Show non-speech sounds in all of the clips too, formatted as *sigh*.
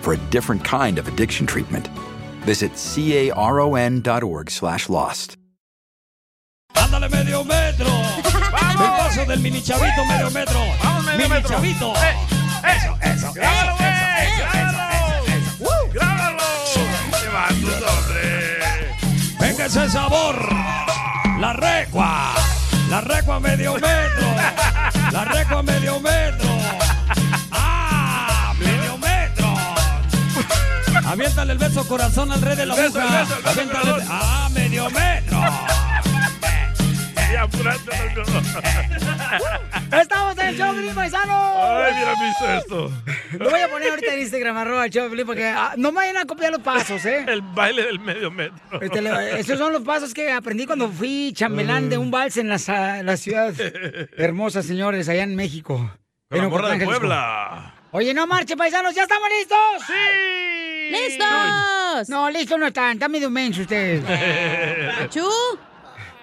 for a different kind of addiction treatment. Visit caron.org slash lost. Ándale medio metro. *laughs* El paso del mini chavito medio metro. Vamos, medio mini metro. chavito. Eh, Eso, eso, ¡Grábalo, eso, güey! eso, ¡Grábalo! eso, eso, eso. ¡Woo! ¡Grábalo! ¡Qué vatos, hombre! Venga ese sabor. La recua. La recua medio metro. La recua medio metro. Aviéntale el beso corazón al rey de la Beso, boca. beso, beso, Aviéntale el-. ¡Ah! ¡Medio metro! *laughs* ¡Estamos en el show, Pelín Paisano! Ay, mira, visto esto. Lo voy a poner ahorita en Instagram, arroba el show, de Pelín, porque ah, no me vayan a copiar los pasos, ¿eh? El baile del medio metro. Este, le- esos son los pasos que aprendí cuando fui chambelán de un vals en la, la ciudad *laughs* hermosa, señores, allá en México. Con la En morra de Ocotlán, Jalisco. Puebla. Oye, no marche, paisanos, ¿ya estamos listos? ¡Sí! ¡Listos! No, listos no están, están medio mensos ustedes. ¡Achú!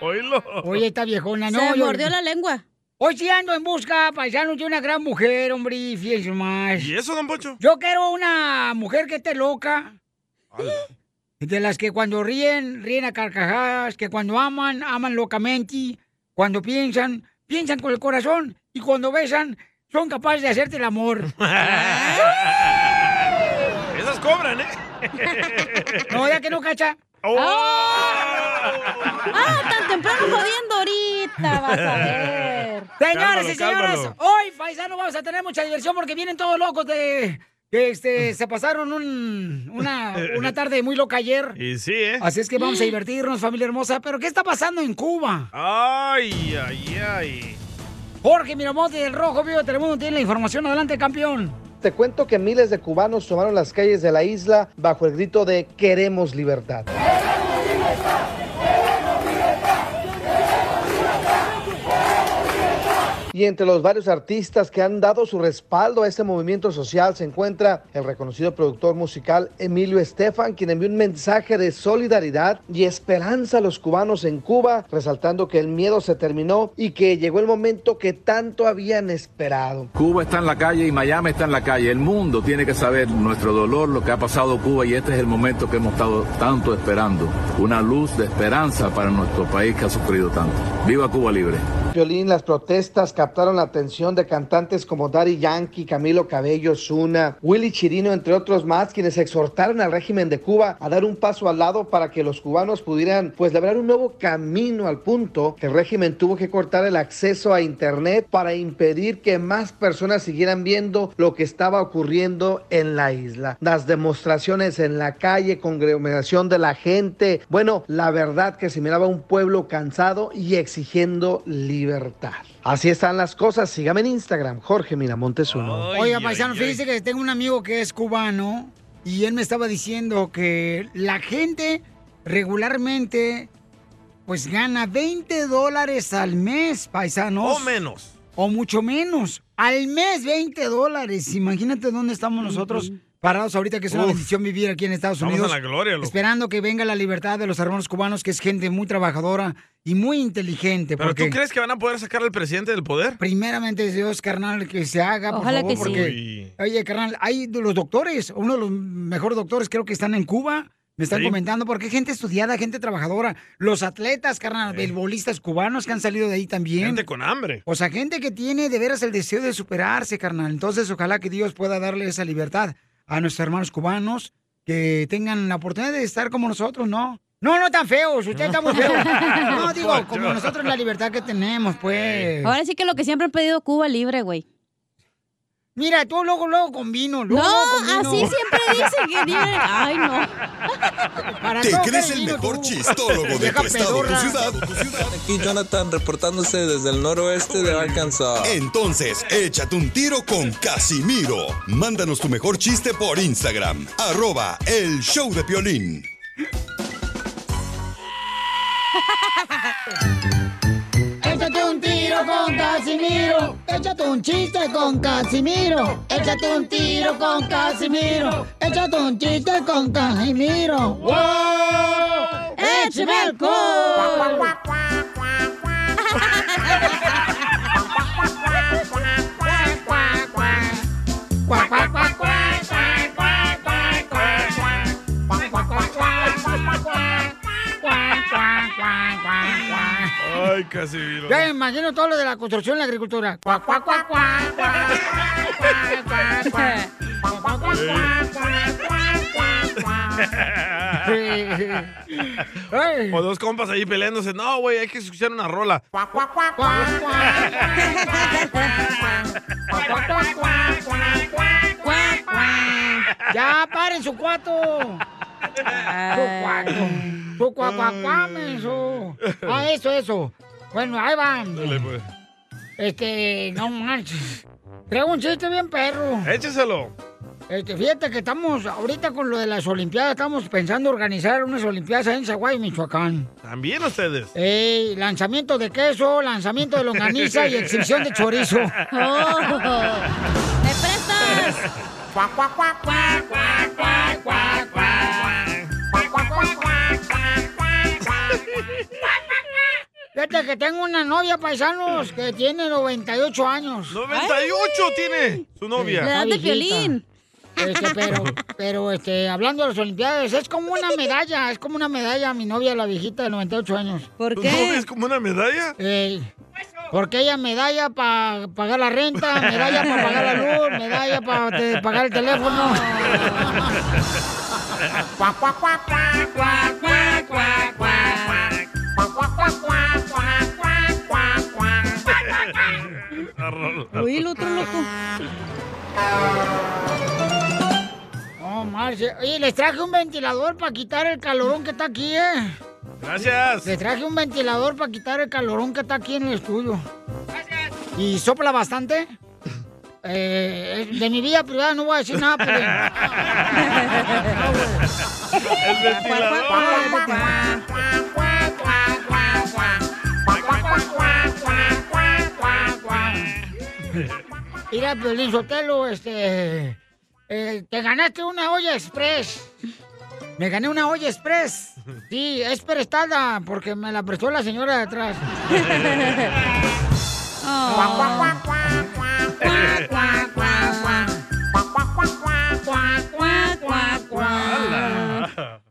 Oílo. Oye, esta viejona, no. Se yo- mordió la lengua. Hoy sí ando en busca, paisanos, de una gran mujer, hombre, y fíjense más. ¿Y eso, don Pocho? Yo quiero una mujer que esté loca. De las que cuando ríen, ríen a carcajadas, que cuando aman, aman locamente, cuando piensan, piensan con el corazón, y cuando besan, son capaces de hacerte el amor. *laughs* Cobran, ¿eh? No, ya que no, cacha. ¡Oh! ¡Ah, tan temprano jodiendo ahorita! Vas a ver. Señores y señoras, cálmalo. hoy, paisano, vamos a tener mucha diversión porque vienen todos locos de... que este, *laughs* se pasaron un- una, una tarde muy loca ayer. Y sí, ¿eh? Así es que vamos a divertirnos, familia hermosa. Pero, ¿qué está pasando en Cuba? Ay, ay, ay. Jorge Miramonte del Rojo Vivo de Telemundo tiene la información. Adelante, campeón. Te cuento que miles de cubanos tomaron las calles de la isla bajo el grito de Queremos libertad. Y entre los varios artistas que han dado su respaldo a este movimiento social se encuentra el reconocido productor musical Emilio Estefan, quien envió un mensaje de solidaridad y esperanza a los cubanos en Cuba, resaltando que el miedo se terminó y que llegó el momento que tanto habían esperado. Cuba está en la calle y Miami está en la calle. El mundo tiene que saber nuestro dolor, lo que ha pasado Cuba y este es el momento que hemos estado tanto esperando. Una luz de esperanza para nuestro país que ha sufrido tanto. Viva Cuba libre. Violín, las protestas captaron la atención de cantantes como Daddy Yankee, Camilo Cabello, Zuna, Willy Chirino, entre otros más, quienes exhortaron al régimen de Cuba a dar un paso al lado para que los cubanos pudieran pues labrar un nuevo camino al punto que el régimen tuvo que cortar el acceso a internet para impedir que más personas siguieran viendo lo que estaba ocurriendo en la isla. Las demostraciones en la calle, congregación de la gente, bueno, la verdad que se miraba un pueblo cansado y exigiendo libertad. Así están las cosas. Sígame en Instagram, Jorge Miramontes uno. Ay, Oiga, ay, paisano, ay. fíjese que tengo un amigo que es cubano y él me estaba diciendo que la gente regularmente pues gana 20 dólares al mes, paisanos. O menos. O mucho menos. Al mes 20 dólares. Imagínate dónde estamos nosotros parados ahorita, que es una bendición vivir aquí en Estados Unidos. en la gloria, loco. Esperando que venga la libertad de los hermanos cubanos, que es gente muy trabajadora y muy inteligente. ¿Pero porque tú crees que van a poder sacar al presidente del poder? primeramente Dios, carnal, que se haga, por Ojalá favor, que sí. porque... Uy. Oye, carnal, hay los doctores, uno de los mejores doctores creo que están en Cuba. Me están Sí. comentando porque hay gente estudiada, gente trabajadora. Los atletas, carnal, beisbolistas cubanos que han salido de ahí también. Gente con hambre. O sea, gente que tiene de veras el deseo de superarse, carnal. Entonces, ojalá que Dios pueda darle esa libertad a nuestros hermanos cubanos que tengan la oportunidad de estar como nosotros, ¿no? No, no tan feos, usted está muy *laughs* feo. No, digo, como nosotros la libertad que tenemos, pues. Ahora sí que lo que siempre han pedido Cuba libre, güey. Mira, tú luego, luego con vino. Luego, No, luego con vino. así siempre dicen que libre. Ay, no. Para ¿Te crees el mejor tú. chistólogo de tu estado, tu pedorra. ciudad? Aquí Jonathan reportándose desde el noroeste de Arkansas. Entonces, échate un tiro con Casimiro. Mándanos tu mejor chiste por Instagram. Arroba el show de Piolín. *laughs* Tiro con Casimiro. Échate un chiste con Casimiro. Échate un tiro con Casimiro. Échate un chiste con Casimiro. ¡Wow! ¡Échame alcohol! Ay, casi viro. Ya imagino todo lo de la construcción y la agricultura. Cuá, cuá, cuá, cuá, O dos compas ahí peleándose. No, güey, hay que escuchar una rola. Ya paren su cuarto. Menso. Ah, eso, eso. Bueno, ahí van. Dale, pues. Este, no manches. Traigo un chiste bien perro. Écheselo. Este, fíjate que estamos ahorita con lo de las Olimpiadas, estamos pensando organizar unas Olimpiadas en Zaguay, Michoacán. También ustedes. Ey, lanzamiento de queso, lanzamiento de longaniza y exhibición de chorizo. Oh. ¿Me prestas? Cuac, cuac, cuac, Fíjate que tengo una novia, paisanos, que tiene 98 años. 98 tiene su novia. La edad de. Piolín. Este, pero, pero, este, hablando de las Olimpiadas, es como una medalla, es como una medalla, mi novia, la viejita de 98 años. ¿Por ¿Tu qué? novia es como una medalla? Porque ella medalla para pagar la renta, medalla para pagar la luz, medalla para pagar el teléfono. *laughs* La rola. Uy, el otro loco. No, Marce. Oye, les traje un ventilador para quitar el calorón que está aquí, ¿eh? Gracias. Les traje un ventilador para quitar el calorón que está aquí en el estudio. ¿Y sopla bastante? *laughs* Eh, de mi vida privada no voy a decir nada, pero... *laughs* *laughs* El ventilador. Mira, Piolín Sotelo, este... eh, te ganaste una olla express. Me gané una olla express. Sí, es prestada porque me la prestó la señora de atrás. *laughs*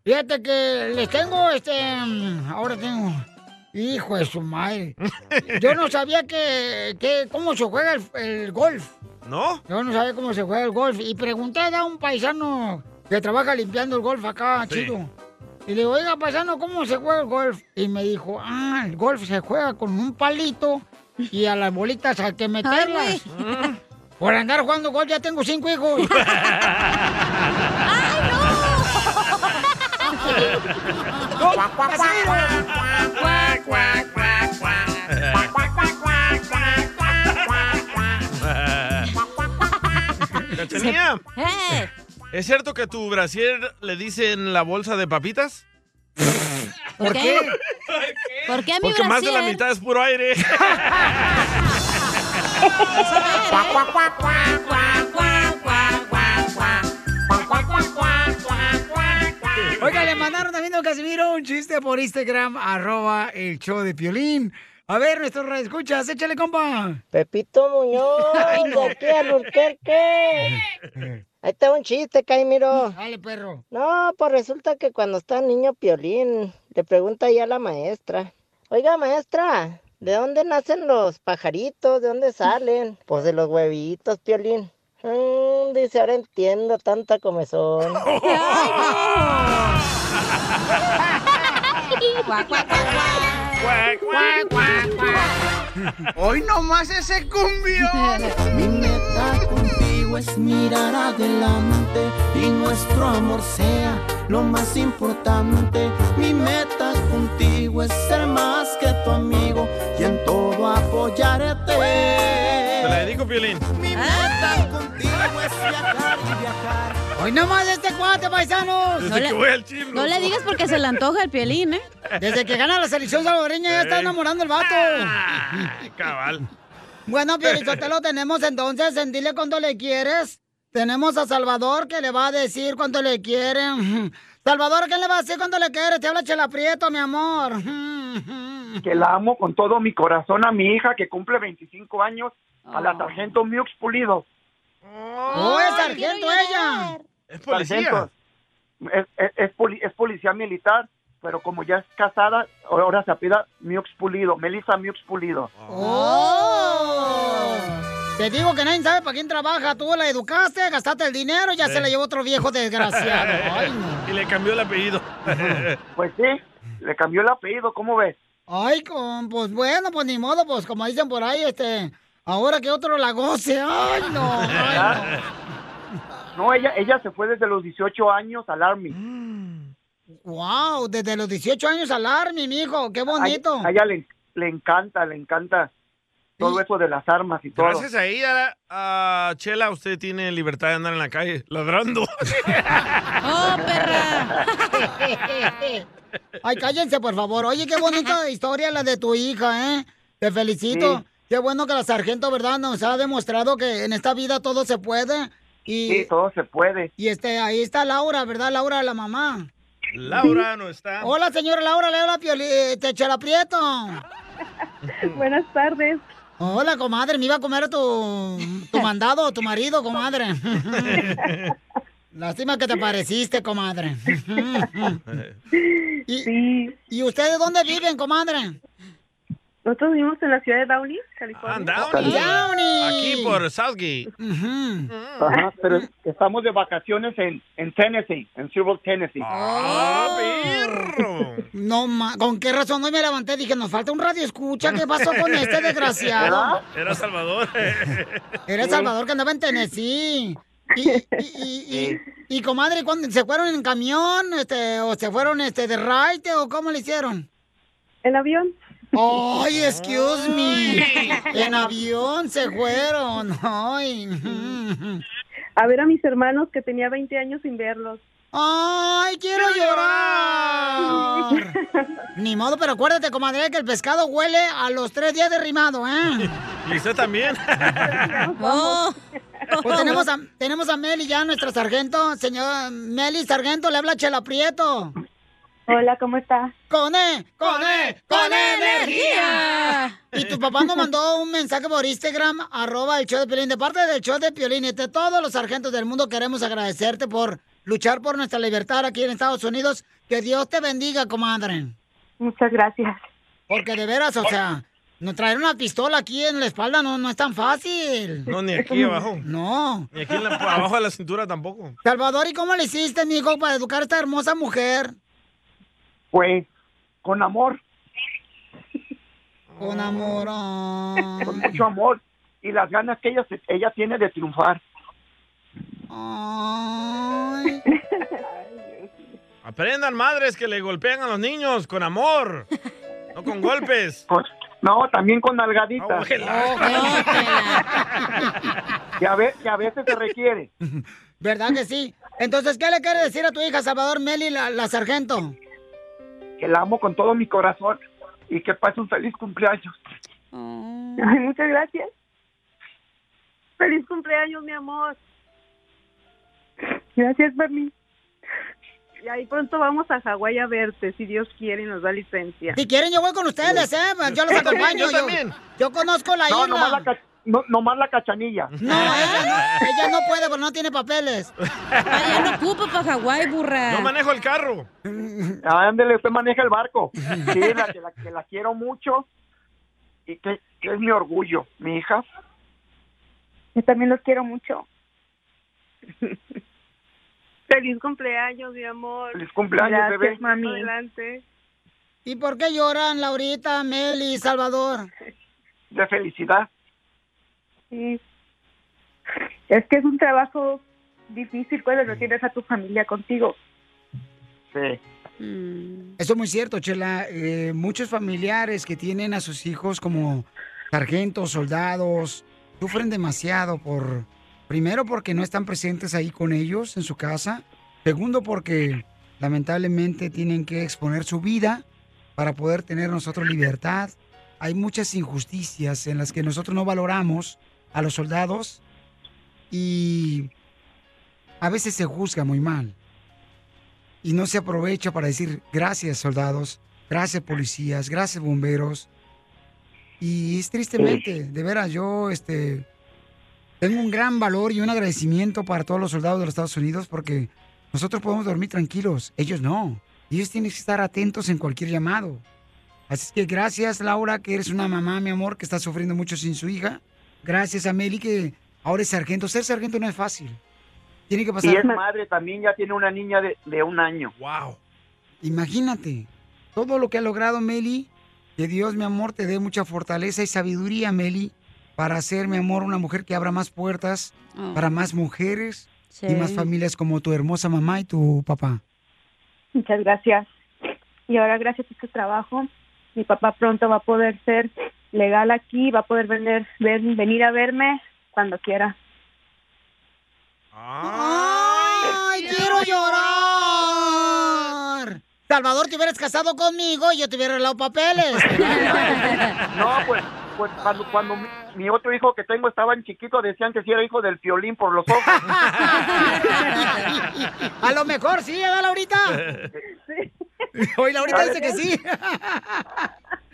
Fíjate que les tengo este. Ahora tengo. Hijo de su madre. *laughs* Yo no sabía que, que cómo se juega el, el golf. ¿No? Yo no sabía cómo se juega el golf. Y pregunté a un paisano que trabaja limpiando el golf acá, Sí. chido. Y le digo, oiga, paisano, ¿cómo se juega el golf? Y me dijo, ah, el golf se juega con un palito y a las bolitas hay que meterlas. *laughs* Por andar jugando golf ya tengo cinco hijos. *laughs* Cachanía, ¡Eh! ¿es cierto que a tu brasier le dicen la bolsa de papitas? ¿Por qué? ¿Por qué a mi Porque más de la brasier? mitad es puro aire. *laughs* Oiga, le mandaron también a Casimiro un chiste por Instagram, arroba el show de Piolín. A ver, nuestros escuchas, échale, compa. Pepito Muñoz, *laughs* Ay, no. de aquí a. Ahí está un chiste, Caimiro. Dale, perro. No, pues resulta que cuando está el niño Piolín, le pregunta ya a la maestra. Oiga, maestra, ¿de dónde nacen los pajaritos? ¿De dónde salen? Pues de los huevitos, Piolín. "Mm", dice, ahora entiendo tanta comezón. Hoy nomás ese cumbión. *laughs* Mi meta contigo es mirar adelante y nuestro amor sea lo más importante. Mi meta contigo es ser más que tu amigo y en todo apoyarte. Te la dedico, Piolín. Mi meta contigo es viajar y viajar. Hoy nomás este cuate, paisanos. Desde que voy al gym, No le digas porque se le antoja el pielín, ¿eh? Desde que gana la selección salvadoreña ya está enamorando el vato. Cabal. Bueno, lo tenemos entonces en Dile Cuánto Le Quieres. Tenemos a Salvador que le va a decir cuánto le quiere. Salvador, ¿qué le va a decir cuánto le quiere? Te habla Chela Prieto, mi amor. que la amo con todo mi corazón a mi hija que cumple 25 años, a la sargento Miux Pulido. ¡Oh, es sargento ella! Es Sargento. Es, es- es poli- es policía militar, pero como ya es casada, ahora se apida Miux Pulido, Melissa Miux Pulido. ¡Oh! Te digo que nadie sabe para quién trabaja. Tú la educaste, gastaste el dinero y ya Sí. se la llevó otro viejo desgraciado. *laughs* Ay, no. Y le cambió el apellido. *laughs* Pues sí, le cambió el apellido, ¿cómo ves? Ay, con- pues bueno, pues ni modo, pues como dicen por ahí, este, ahora que otro la goce. Ay, no. ay, No, *laughs* ella, ella se fue desde los 18 años al Army. Wow, desde los 18 años al Army, mijo, qué bonito. A, a ella le, le encanta, le encanta todo eso de las armas y todo. Gracias a ella, a Chela, usted tiene libertad de andar en la calle ladrando. *laughs* ¡Oh, perra! *laughs* Ay, cállense, por favor. Oye, qué bonita historia la de tu hija, ¿eh? Te felicito. Sí. Qué bueno que la sargento, ¿verdad? Nos ha demostrado que en esta vida todo se puede. Y, Sí, todo se puede. y este, ahí está Laura, ¿verdad? Laura, la mamá. Laura no está. Hola, señora Laura, le habla Pioli, eh, te Chela Prieto. *laughs* Buenas tardes. Hola, comadre, me iba a comer tu, tu mandado, tu marido, comadre. *laughs* Lástima que te pareciste, comadre. *laughs* ¿Y, ¿Y ustedes dónde viven, comadre? Nosotros vivimos en la ciudad de Downey, California. Ah, Downey. Downey. Aquí por Southgate. Ajá, pero estamos de vacaciones en, en Tennessee, en Silver, Tennessee. ¡Ah, perro! No, ma, ¿con qué razón hoy me levanté? Dije, nos falta un radio escucha. ¿Qué pasó con este desgraciado? Era Salvador. *laughs* Era Salvador que andaba en Tennessee. Y, y, y, y- y, comadre, ¿cuándo, ¿se fueron en camión este, o se fueron este, de ride o cómo le hicieron? En avión. Ay, excuse me. En avión se fueron. Ay. A ver a mis hermanos que tenía 20 años sin verlos. Ay, quiero llorar. Ni modo, pero acuérdate, comadre, que el pescado huele a los tres días de rimado, ¿eh? Y usted también. *laughs* Pues tenemos a, tenemos a Meli ya, nuestra sargento. Señor Meli, sargento, le habla Chela Prieto. Hola, ¿cómo está? ¡Con E! ¡Con E! ¡Con energía! *laughs* Y tu papá nos mandó un mensaje por Instagram, arroba el show de Piolín, de parte del show de Piolín. Y de todos los sargentos del mundo queremos agradecerte por luchar por nuestra libertad aquí en Estados Unidos. Que Dios te bendiga, comadre. Muchas gracias. Porque de veras, o sea, no traer una pistola aquí en la espalda no, no es tan fácil. No, ni aquí abajo. No. Ni aquí en la- por abajo de la cintura tampoco. Salvador, ¿y cómo le hiciste, mijo, para educar a esta hermosa mujer? Pues, con amor, Con amor. con mucho amor y las ganas que ella, se- ella tiene de triunfar. Ay. Aprendan madres que le golpean a los niños con amor, no con golpes. *laughs* Pues, no, también con nalgaditas. que, a ve- que a veces se requiere. ¿Verdad que sí? Entonces, ¿qué le quiere decir a tu hija Salvador Meli, la, la sargento? Que la amo con todo mi corazón y que pase un feliz cumpleaños. Ay, muchas gracias. Feliz cumpleaños, mi amor. Gracias, Bernie. Y ahí pronto vamos a Hawái a verte, si Dios quiere y nos da licencia. Si quieren, yo voy con ustedes, ¿eh? Yo los *laughs* acompaño. Yo también. yo conozco la No, isla. nomás la, ca- no, nomás la cachanilla. No, ella no, ella no puede porque no tiene papeles. Ella no ocupa para Hawái, burra. Yo manejo el carro. Ándele, usted maneja el barco. Sí, la que la, que la quiero mucho y que, que es mi orgullo, mi hija. Yo también los quiero mucho. *laughs* Feliz cumpleaños, mi amor. Feliz cumpleaños, Gracias, bebé. mami. Adelante. ¿Y por qué lloran, Laurita, Meli, Salvador? De felicidad. Sí. Es que es un trabajo difícil cuando no tienes a tu familia contigo. Sí. Eso es muy cierto, Chela. Eh, muchos familiares que tienen a sus hijos como sargentos, soldados, sufren demasiado por, primero porque no están presentes ahí con ellos en su casa, segundo porque lamentablemente tienen que exponer su vida para poder tener nosotros libertad. Hay muchas injusticias en las que nosotros no valoramos a los soldados y a veces se juzga muy mal y no se aprovecha para decir gracias soldados, gracias policías, gracias bomberos. Y es tristemente, de veras, yo este, tengo un gran valor y un agradecimiento para todos los soldados de los Estados Unidos porque nosotros podemos dormir tranquilos, ellos no. Ellos tienen que estar atentos en cualquier llamado. Así que gracias Laura, que eres una mamá, mi amor, que está sufriendo mucho sin su hija. Gracias a Meli, que ahora es sargento. Ser sargento no es fácil. Tiene que pasar... Y es madre también, ya tiene una niña de, de un año. Wow. Imagínate, todo lo que ha logrado Meli, que Dios, mi amor, te dé mucha fortaleza y sabiduría, Meli, para ser, mi amor, una mujer que abra más puertas Oh. para más mujeres y más familias como tu hermosa mamá y tu papá. Muchas gracias. Y ahora gracias a este trabajo, mi papá pronto va a poder ser legal aquí, va a poder venir, ven- venir a verme cuando quiera. ¡Ay, quiero llorar! Salvador, te hubieras casado conmigo y yo te hubiera dado papeles. *laughs* No, pues cuando, cuando mi, mi otro hijo que tengo estaba en chiquito, decían que sí era hijo del violín por los ojos. *laughs* A lo mejor sí, ¿verdad, Laurita? Hoy Laurita dice que sí.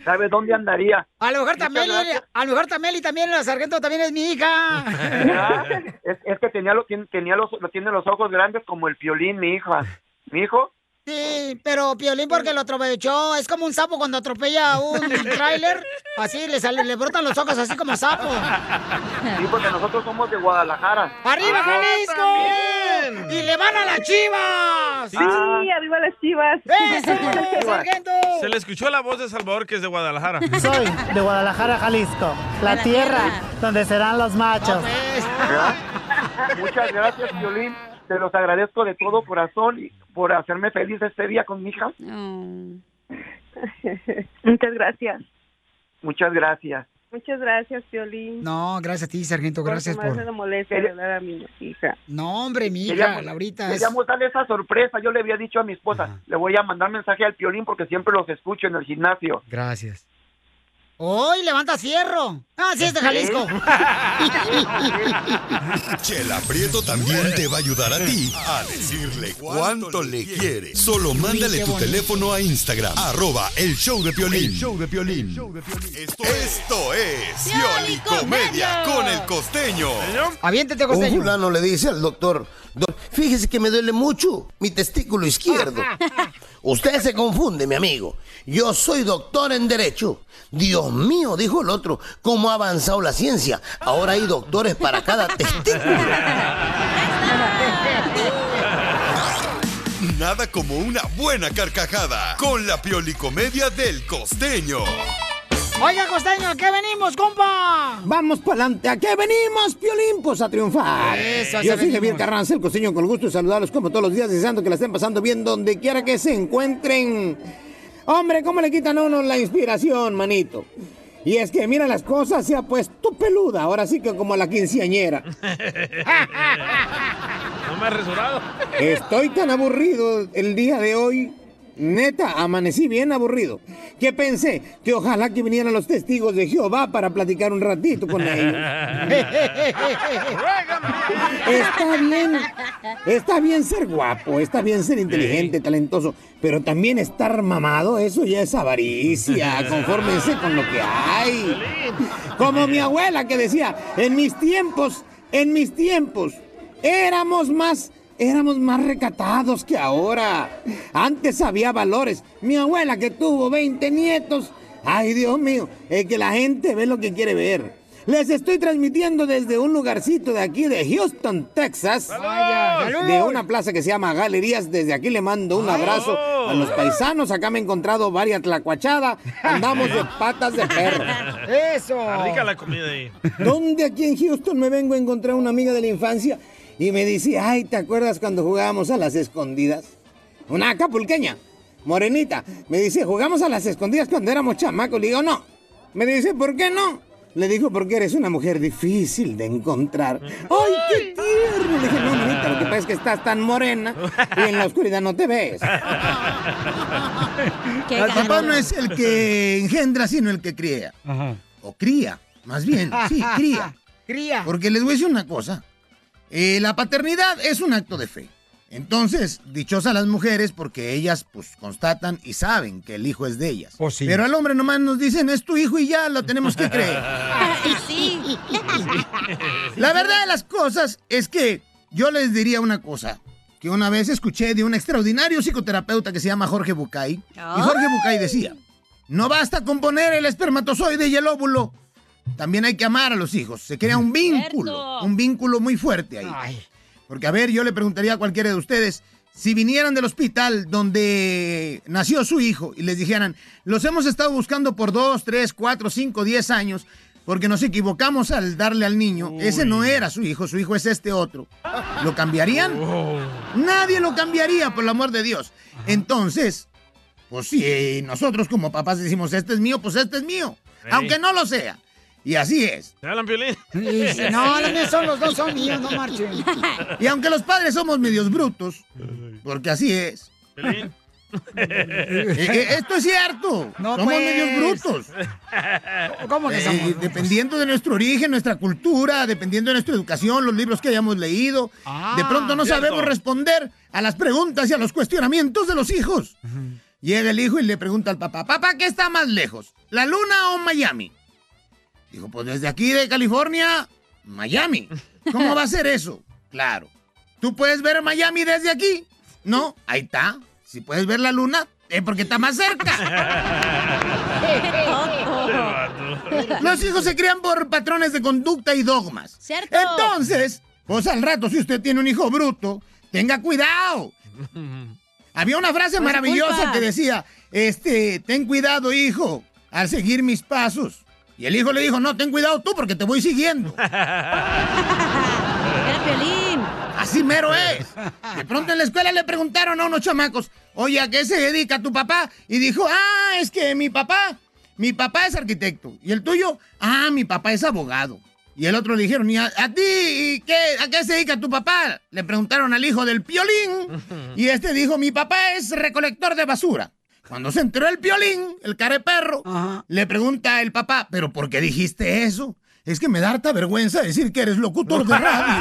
¿Sabes dónde andaría? A lo mejor también, a lo mejor también y también la sargento también es mi hija. Ah, Es, es que tenía, lo, tenía los, lo tiene los ojos grandes como el violín, mi hija. ¿Mi hijo? Sí, pero Piolín porque lo atropelló. Es como un sapo cuando atropella a un *laughs* tráiler. Así le sale, le brotan los ojos así como sapo. Sí, porque nosotros somos de Guadalajara. ¡Arriba, Ah, Jalisco! ¡Y le van a las chivas! Sí, arriba las chivas. ¡Eso, *laughs* sargento! Se le escuchó la voz de Salvador, que es de Guadalajara. Soy de Guadalajara, Jalisco, la tierra donde serán los machos. ¿verdad? *laughs* Muchas gracias, Violín. Te los agradezco de todo corazón y por hacerme feliz este día con mi hija. *laughs* Muchas gracias. Muchas gracias. Muchas gracias, Violín. No, gracias a ti, sargento. Gracias por... por... la molestia de hablar a mi hija. No, hombre, mi hija, Queríamos- Laurita. es- Queríamos darle esa sorpresa. Yo le había dicho a mi esposa, le voy a mandar mensaje al Piolín porque siempre los escucho en el gimnasio. Gracias. ¡Hoy levanta fierro! ¡Ah, sí, es de Jalisco! *laughs* Chela Prieto también te va a ayudar a ti a decirle cuánto le quiere. Solo mándale tu teléfono a Instagram, arroba el show de Piolín. show de Piolín. Esto, esto es Pioli Comedia con el costeño. Aviéntate, Un fulano le dice al doctor, "Doc, fíjese que me duele mucho mi testículo izquierdo. *laughs* Usted se confunde, mi amigo. Yo soy doctor en Derecho. Dios mío, dijo el otro, ¿cómo ha avanzado la ciencia? Ahora hay doctores para cada *laughs* testículo. Nada como una buena carcajada con la Pioli Comedia del costeño. Oiga, costeño, ¿a qué venimos, compa? Vamos para adelante. ¿A qué venimos, Piolín? Pues a triunfar. Eso, Yo soy Javier. Carranza, el costeño, con el gusto de saludarlos como todos los días, deseando que la estén pasando bien donde quiera que se encuentren. Hombre, ¿cómo le quitan a uno la inspiración, manito? Y es que, mira, las cosas se ha puesto peluda, ahora sí que como la quinceañera. *laughs* No me ha resurado. Estoy tan aburrido el día de hoy. Neta, amanecí bien aburrido. Que pensé que ojalá que vinieran los testigos de Jehová para platicar un ratito con ellos. *laughs* Está bien, está bien ser guapo, está bien ser inteligente, talentoso, pero también estar mamado, eso ya es avaricia. Confórmense con lo que hay. Como mi abuela que decía, en mis tiempos, en mis tiempos, éramos más, éramos más recatados que ahora. Antes había valores. Mi abuela que tuvo 20 nietos, ay Dios mío, es que la gente ve lo que quiere ver. Les estoy transmitiendo desde un lugarcito de aquí de Houston, Texas. De una plaza que se llama Galerías. Desde aquí le mando un abrazo A los paisanos acá me he encontrado varias tlacuachadas. Andamos de patas de perro. *laughs* ¡Eso! Rica la comida ahí. ¿Dónde aquí en Houston me vengo a encontrar una amiga de la infancia? Y me dice, ay, ¿te acuerdas cuando jugábamos a las escondidas? Una acapulqueña, morenita. Me dice, jugamos a las escondidas cuando éramos chamacos. Le digo, no. Me dice, ¿por qué no? Le digo, porque eres una mujer difícil de encontrar. *laughs* ¡Ay, qué tierno! Le dije, no, manita, lo que pasa es que estás tan morena y en la oscuridad no te ves. *laughs* El papá no es el que engendra, sino el que cría. O cría, más bien. Sí, cría. *laughs* Cría. Porque les voy a decir una cosa. Eh, la paternidad es un acto de fe. Entonces, dichosas las mujeres porque ellas pues constatan y saben que el hijo es de ellas. Pero al hombre nomás nos dicen es tu hijo y ya lo tenemos que creer. *laughs* Sí. La verdad de las cosas es que yo les diría una cosa que una vez escuché de un extraordinario psicoterapeuta que se llama Jorge Bucay. Y Jorge Bucay decía, no basta con poner el espermatozoide y el óvulo. También hay que amar a los hijos. Se crea un vínculo, un vínculo muy fuerte ahí. Porque, a ver, yo le preguntaría a cualquiera de ustedes, si vinieran del hospital donde nació su hijo y les dijeran, los hemos estado buscando por dos, tres, cuatro, cinco, diez años, porque nos equivocamos al darle al niño, ese no era su hijo, su hijo es este otro. ¿Lo cambiarían? Nadie lo cambiaría, por el amor de Dios. Entonces, pues si nosotros como papás decimos, este es mío, pues este es mío, aunque no lo sea. Y así es. ¿Te hablan, Piolín? No, los míos son los dos, son míos, no marchen. Y aunque los padres somos medios brutos, porque así es. Piolín. eh, eh, esto es cierto. No, somos pues. medios brutos. ¿Cómo que Eh, somos? dependiendo de nuestro origen, nuestra cultura, dependiendo de nuestra educación, los libros que hayamos leído, Ah, de pronto no cierto. sabemos responder a las preguntas y a los cuestionamientos de los hijos. Llega el hijo y le pregunta al papá, papá, ¿qué está más lejos? ¿La luna o Miami? Dijo, pues desde aquí de California, Miami. ¿Cómo va a ser eso? Claro. ¿Tú puedes ver Miami desde aquí? No, ahí está. Si puedes ver la luna, es porque está más cerca. *laughs* Los hijos se crían por patrones de conducta y dogmas. ¿Cierto? Entonces, pues al rato, si usted tiene un hijo bruto, tenga cuidado. Había una frase No es maravillosa que decía, este, ten cuidado, hijo, al seguir mis pasos. Y el hijo le dijo, no, ten cuidado tú porque te voy siguiendo. *laughs* Era Piolín. Así mero es. De pronto en la escuela le preguntaron a unos chamacos, oye, ¿a qué se dedica tu papá? Y dijo, ah, es que mi papá, mi papá es arquitecto. ¿Y el tuyo? Ah, mi papá es abogado. Y el otro le dijeron, ¿y a, a ti ¿y qué, a qué se dedica tu papá? Le preguntaron al hijo del piolín. Y este dijo, mi papá es recolector de basura. Cuando se enteró el piolín, el careperro, le pregunta el papá, ¿pero por qué dijiste eso? Es que me da harta vergüenza decir que eres locutor de radio.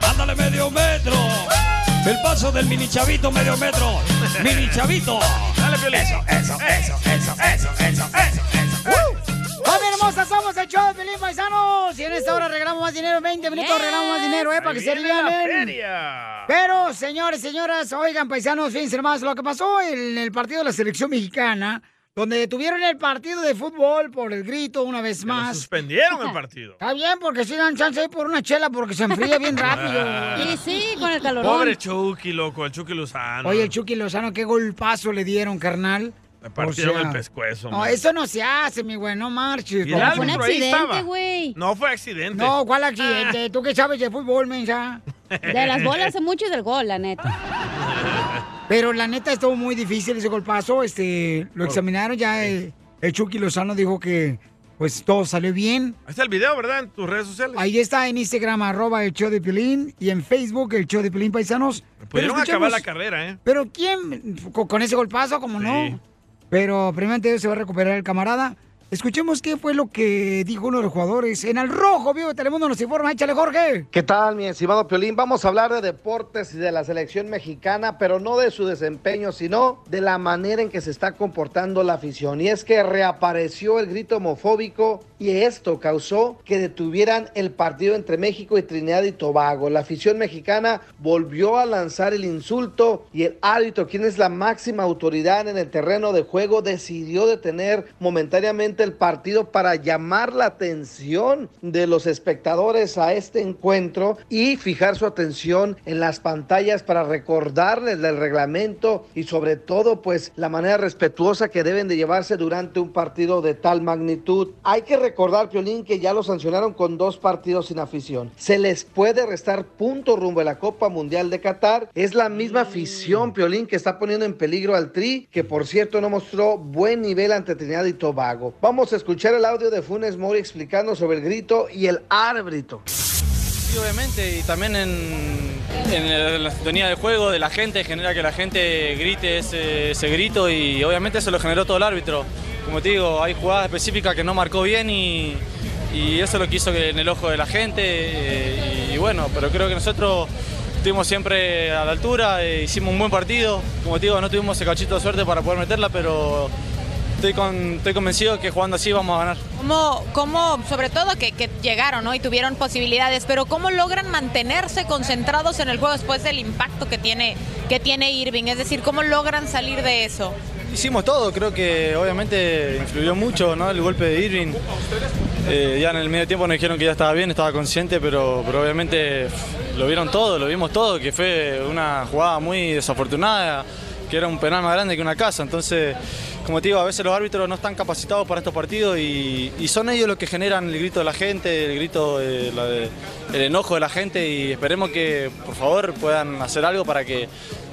Ándale medio metro. El paso del mini chavito medio metro. Mini chavito. Dale, Piolín. Eso, eso, eso, eso, eso, eso, eso, eso. ¡Familia hermosa! Somos el show de Feliz Paisanos. Y en esta hora regalamos más dinero. 20 minutos regalamos más dinero, ¿eh? Para que se feria. Pero, señores, señoras, oigan, paisanos, fíjense más lo que pasó en el partido de la selección mexicana, donde detuvieron el partido de fútbol por el grito una vez más. Suspendieron el partido. Está bien, porque si dan chance ahí por una chela, porque se enfría bien rápido. *laughs* Y sí, con el calorón. Pobre Chucky, loco, el Chucky Lozano. Oye, el Chucky Lozano, qué golpazo le dieron, carnal. Le partieron O sea, el pescuezo. No, man. eso no se hace, mi güey, no marches. Y el ¿Cómo fue? árbitro ahí estaba. No fue accidente. No, ¿cuál accidente? ¿Tú qué sabes de fútbol, mensa? De las bolas hace mucho y del gol, la neta. *laughs* Pero la neta estuvo muy difícil ese golpazo. Este, lo examinaron ya. El, el Chucky Lozano dijo que pues todo salió bien. Ahí está el video, ¿verdad? En tus redes sociales. Ahí está en Instagram, arroba el show de Pilín. Y en Facebook, el show de Pilín Paisanos. Pudieron Pero acabar la carrera, ¿eh? Pero ¿quién? Con, con ese golpazo, como Sí. no. Pero primeramente se va a recuperar el camarada. Escuchemos qué fue lo que dijo uno de los jugadores. En el rojo, vivo de Telemundo nos informa. Échale, Jorge. ¿Qué tal, mi estimado Piolín? Vamos a hablar de deportes y de la selección mexicana, pero no de su desempeño, sino de la manera en que se está comportando la afición. Y es que reapareció el grito homofóbico y esto causó que detuvieran el partido entre México y Trinidad y Tobago. La afición mexicana volvió a lanzar el insulto y el árbitro, quien es la máxima autoridad en el terreno de juego, decidió detener momentáneamente durante el partido para llamar la atención de los espectadores a este encuentro y fijar su atención en las pantallas para recordarles del reglamento y sobre todo pues la manera respetuosa que deben de llevarse durante un partido de tal magnitud. Hay que recordar, Piolín, que ya lo sancionaron con dos partidos sin afición. Se les puede restar punto rumbo a la Copa Mundial de Qatar. Es la misma afición, Piolín, que está poniendo en peligro al Tri, que por cierto no mostró buen nivel ante Trinidad y Tobago. Vamos a escuchar el audio de Funes Mori explicando sobre el grito y el árbitro. Sí, obviamente, y también en, en la sintonía del juego, de la gente, genera que la gente grite ese, ese grito y obviamente eso lo generó todo el árbitro. Como te digo, hay jugadas específicas que no marcó bien y, y eso lo quiso en el ojo de la gente eh, y, bueno, pero creo que nosotros estuvimos siempre a la altura, eh, hicimos un buen partido, como te digo, no tuvimos ese cachito de suerte para poder meterla, pero estoy, con- estoy convencido que jugando así vamos a ganar. ¿Cómo, cómo sobre todo que, que llegaron ¿no? y tuvieron posibilidades, pero cómo logran mantenerse concentrados en el juego después del impacto que tiene, que tiene Irving? Es decir, ¿cómo logran salir de eso? Hicimos todo, creo que obviamente influyó mucho ¿no? el golpe de Irving. Eh, ya en el medio tiempo nos dijeron que ya estaba bien, estaba consciente, pero, pero obviamente lo vieron todo, lo vimos todo, que fue una jugada muy desafortunada, que era un penal más grande que una casa. Entonces, como te digo, a veces los árbitros no están capacitados para estos partidos y, y son ellos los que generan el grito de la gente, el grito, de la de- el enojo de la gente y esperemos que por favor puedan hacer algo para que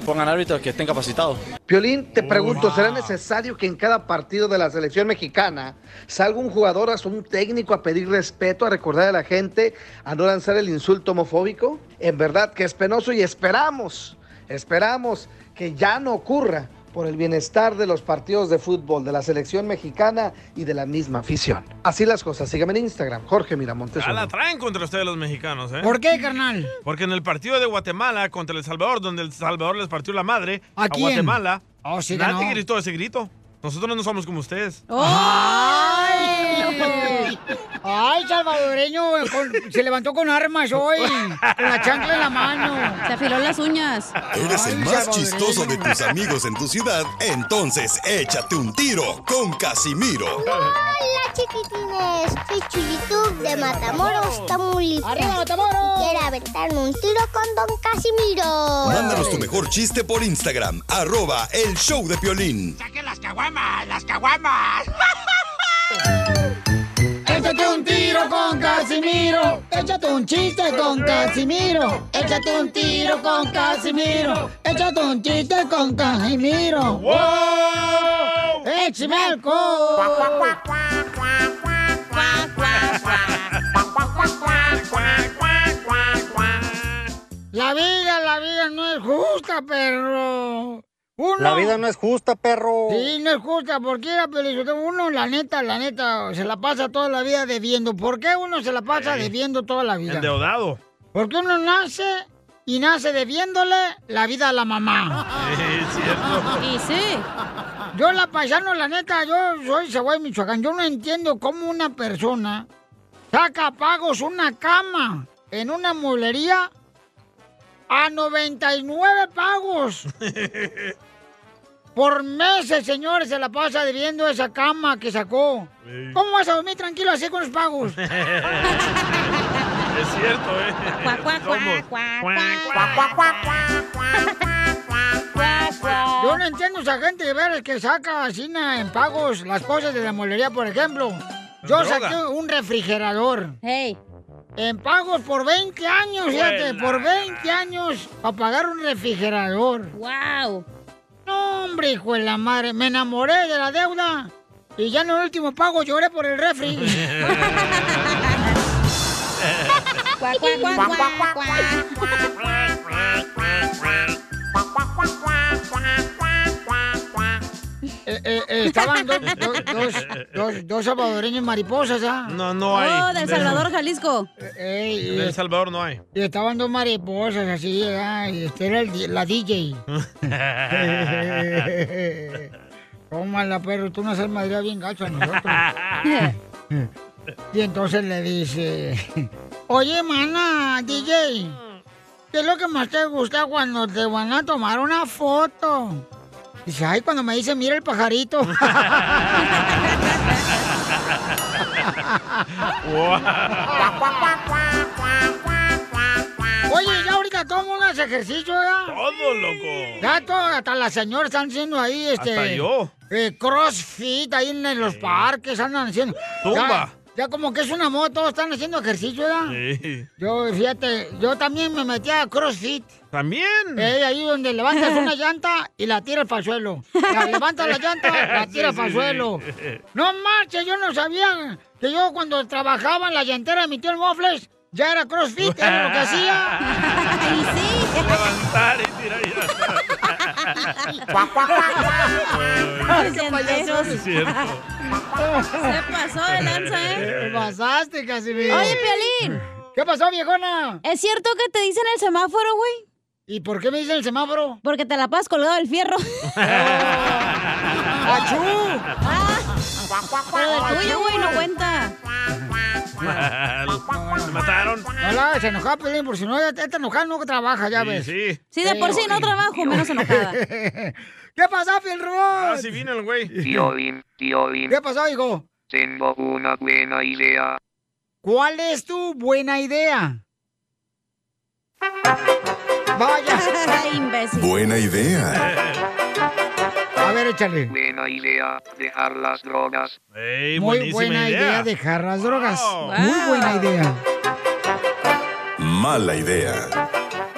pongan árbitros que estén capacitados. Piolín, te pregunto, ¿será necesario que en cada partido de la selección mexicana salga un jugador o un técnico a pedir respeto, a recordar a la gente, a no lanzar el insulto homofóbico? En verdad que es penoso y esperamos, esperamos que ya no ocurra por el bienestar de los partidos de fútbol de la selección mexicana y de la misma afición. Así las cosas. Síganme en Instagram, Jorge Miramontes. Ya la traen contra ustedes los mexicanos, ¿eh? ¿Por qué, carnal? Porque en el partido de Guatemala contra El Salvador, donde El Salvador les partió la madre ¿A a, quién? Guatemala, Oh, sí nadie gritó ese grito. Nosotros no somos como ustedes. ¡Ay! ¡Ay, salvadoreño! con- se levantó con armas hoy, con la chancla en la mano. Se afiló las uñas. Eres el más chistoso de tus amigos en tu ciudad, entonces échate un tiro con Casimiro. Hola chiquitines, soy Chuyitub de Matamoros, Tamaulipas. ¡Arriba, Matamoros! Quiero aventarme un tiro con Don Casimiro. Mándanos tu mejor chiste por Instagram, arroba el show de Piolín. las caguamas! ¡Las caguamas! *laughs* Échate un tiro con Casimiro. Échate un chiste con Casimiro. Échate un tiro con Casimiro. Échate un chiste con Casimiro. ¡Wow! ¡Échame! *laughs* La vida, la vida no es justa, perro. Uno, La vida no es justa, perro. Sí, no es justa. ¿Por qué, Pelizotelo? Uno, la neta, la neta, se la pasa toda la vida debiendo. ¿Por qué uno se la pasa debiendo toda la vida? Endeudado. Porque uno nace y nace debiéndole la vida a la mamá. *laughs* es cierto. Y sí. Yo, la paisano, la neta, yo soy Zaguay, Michoacán. Yo no entiendo cómo una persona saca pagos una cama en una mueblería a 99 pagos. *laughs* Por meses, señores, se la pasa debiendo esa cama que sacó. ¿Cómo vas a dormir tranquilo así con los pagos? Es cierto, ¿eh? Yo no entiendo esa gente de veras que saca así na, en pagos las cosas de la molería, por ejemplo. Yo Droga. saqué un refrigerador. En pagos por 20 años, fíjate, por 20 años para pagar un refrigerador. ¡Wow! No, hombre, hijo de la madre, me enamoré de la deuda y ya en el último pago lloré por el refri. *laughs* eh, eh, estaban dos, dos, dos, dos- dos salvadoreños mariposas, ¿ah? No, no hay. Oh, del Salvador, Jalisco. Ey, En El Salvador no hay. y estaban dos mariposas así, ¿verdad? y este era el la DJ. *laughs* *laughs* Tómala, perro, tú no haces madre bien gacho a nosotros. *laughs* y entonces le dice, oye, mana, DJ, ¿qué es lo que más te gusta cuando te van a tomar una foto? Dice, ay, cuando me dice, mira el pajarito. *laughs* Oye, ya ahorita todo el mundo hace ejercicio, ¿ya? Todo, loco. Ya todo, hasta las señoras están haciendo ahí, este... Hasta yo. eh, crossfit ahí en, los parques, andan haciendo... Zumba. Ya, ya como que es una moda, todos están haciendo ejercicio, ¿ya? Sí. Yo, fíjate, yo también me metí a CrossFit. ¿También? Eh, ahí donde levantas una llanta y la tiras para el suelo. La levantas la llanta, la *laughs* tiras sí, para el sí. suelo. No marches, yo no sabía que yo cuando trabajaba en la llantera de mi tío el Mofles, ya era CrossFit, era lo que hacía. *laughs* Y sí. Es cierto. Se pasó de lanza, ¿eh? Te pasaste, Casimiro. Oye, Piolín. ¿Qué pasó, viejona? ¿Es cierto que te dicen el semáforo, güey? ¿Y por qué me dicen el semáforo? Porque te la pasas colgado del fierro. *laughs* ¡Achú! Pero del tuyo, güey, no cuenta. Mal. Me mataron. No la hagas enojar, Piolín, por si no, esta enojada no trabaja, ya ves. Sí. Sí, de por sí no trabajo, menos enojada. *laughs* ¿Qué pasó, Phil Robot? Ah, sí vino el güey. Piolín, Piolín, ¿Qué pasó, hijo? tengo una buena idea. ¿Cuál es tu buena idea? Vaya. *laughs* imbécil. Buena idea. *laughs* Ver, échale. Buena idea, dejar las drogas. Muy buena idea. dejar las drogas. Muy buena idea. Mala idea.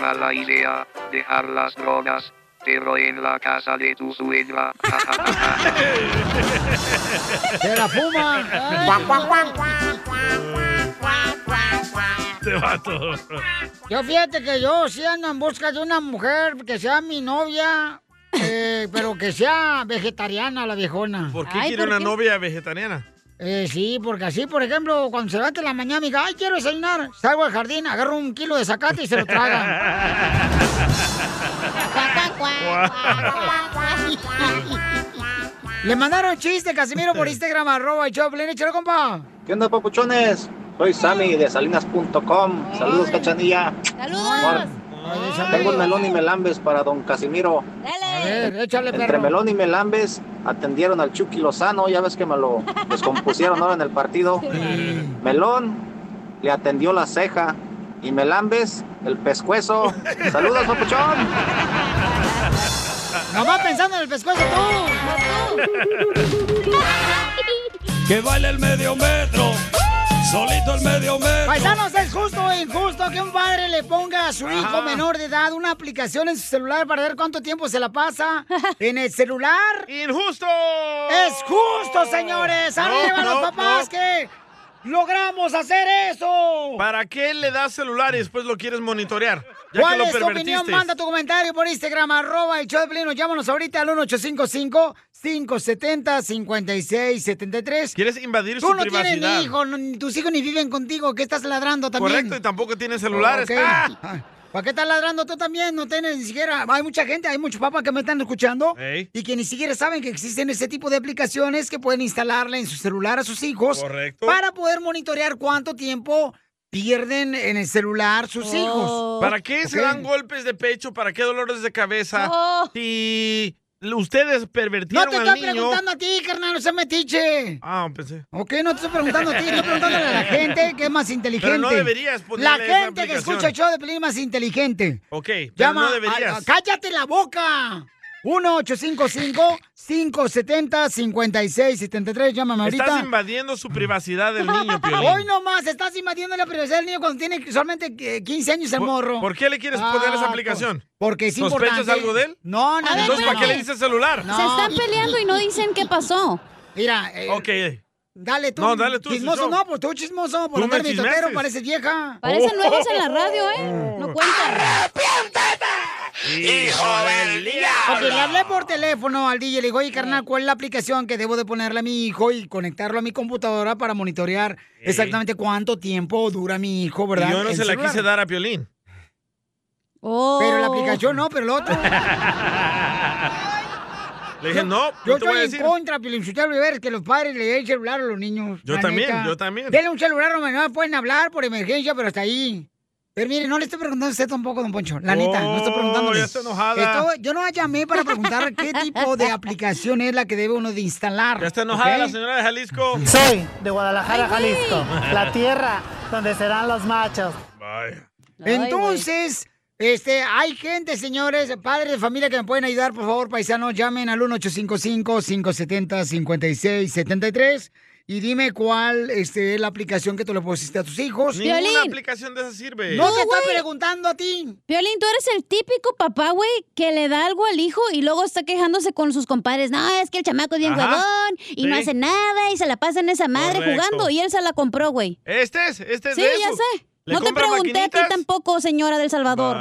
Mala idea, dejar las drogas, pero en la casa de tu suegra. *laughs* ¡Se la fuma! Este vato. Yo fíjate que yo sí ando en busca de una mujer que sea mi novia, eh, pero que sea vegetariana la viejona. ¿Por qué quiere una novia vegetariana? Eh, sí, porque así, por ejemplo, cuando se levanta en la mañana y diga, ay, quiero desayunar, salgo al jardín, agarro un kilo de zacate y se lo traga. *laughs* Le mandaron chiste, Casimiro, por Instagram, arroba y Choplin, échale, compa. ¿Qué onda, papuchones? Soy Sammy de salinas.com. Saludos, cachanilla. ¡Saludos! Tengo un melón y melambes para don Casimiro. A ver, échale, Entre perro. melón y melambes atendieron al Chucky Lozano. Ya ves que me lo descompusieron ahora en el partido. Melón le atendió la ceja y melambes el pescuezo. Saludos, papuchón. Nomás pensando en el pescuezo tú. *laughs* Que baile el medio metro. Solito el medio metro. Paisanos, es justo o injusto que un padre le ponga a su hijo menor de edad una aplicación en su celular para ver cuánto tiempo se la pasa *laughs* en el celular. ¡Injusto! ¡Es justo, señores! No, ¡Arriba los papás no. que logramos hacer eso! ¿Para qué le das celular y después lo quieres monitorear? ¿Cuál que es tu opinión? Manda tu comentario por Instagram, arroba el show de Pelín. Llámanos ahorita al 1855-570-5673. ¿Quieres invadir Tú su no tienes ni hijo, no- tus hijos ni viven contigo. ¿Qué estás ladrando también? Correcto, y tampoco tiene celulares. Ok. ¡Ah! *laughs* ¿Para qué estás ladrando tú también? No tienes ni siquiera... Hay mucha gente, hay muchos papás que me están escuchando Ey. y que ni siquiera saben que existen ese tipo de aplicaciones que pueden instalarle en su celular a sus hijos Correcto. para poder monitorear cuánto tiempo pierden en el celular sus Oh. hijos. ¿Para qué se Ok. dan golpes de pecho? ¿Para qué dolores de cabeza? Oh. Si ustedes No pervertieron te al estoy niño... preguntando a ti, carnal, no seas metiche. Ah, pensé. Ok, no te estoy preguntando a ti, estoy preguntando a la *laughs* gente que es más inteligente. Pero no deberías ponerle La esa gente que aplicación. escucha el show de Pelín más inteligente. Ok, pero Llama no a- deberías. a- ¡Cállate la boca! 1-855-570-5673. Llámame ahorita. Estás invadiendo su privacidad del niño, *laughs* Piolín. Hoy nomás estás invadiendo la privacidad del niño cuando tiene solamente eh, 15 años el ¿Por- morro. ¿Por qué le quieres poner esa Ah, aplicación? por- Porque es ¿Sospechas importante. algo de él? No, no, Entonces, ¿para qué le dices celular? No. Se están peleando y no dicen qué pasó. Mira, eh, Ok. Dale tú. No, dale tú, Chismoso, no, pues tú chismoso. Por andar mi totero, chismeaste. pareces vieja. Parecen nuevos en la radio, ¿eh? No cuentan. ¡Hijo del Ok, le hablé por teléfono al DJ, le digo, oye, carnal, ¿cuál es la aplicación que debo de ponerle a mi hijo y conectarlo a mi computadora para monitorear exactamente cuánto tiempo dura mi hijo, verdad? Y yo no se la quise dar a Piolín. Oh. Pero la aplicación no, pero el otro. *laughs* Le dije, no, Yo no te voy a estoy decir. en contra, Pilinchutero Rivera, que los padres le den el celular a los niños. Yo también, neta. yo también. Denle un celular, no me pueden hablar por emergencia, pero hasta ahí. Pero mire, no le estoy preguntando a usted tampoco, don Poncho. La neta, no estoy preguntándole. Oh, ya está enojada. Esto- yo no llamé para preguntar qué tipo de aplicación es la que debe uno de instalar. Ya está enojada la señora de Jalisco. Soy de Guadalajara. Jalisco, la tierra donde serán los machos. Vaya. Entonces, este, hay gente, señores, padres de familia que me pueden ayudar, por favor, paisanos, llamen al 1-855-570-5673 y dime cuál este, es la aplicación que tú le pusiste a tus hijos. Ninguna aplicación de esa sirve. No te estoy preguntando a ti. Piolín, tú eres el típico papá, güey, que le da algo al hijo y luego está quejándose con sus compadres. No, es que el chamaco es bien Ajá. huevón y no hace nada y se la pasa en esa madre Correcto. jugando y él se la compró, güey. Este es, este es Sí, de ya esos. sé. ¿Le No te pregunté a ti tampoco, señora del Salvador.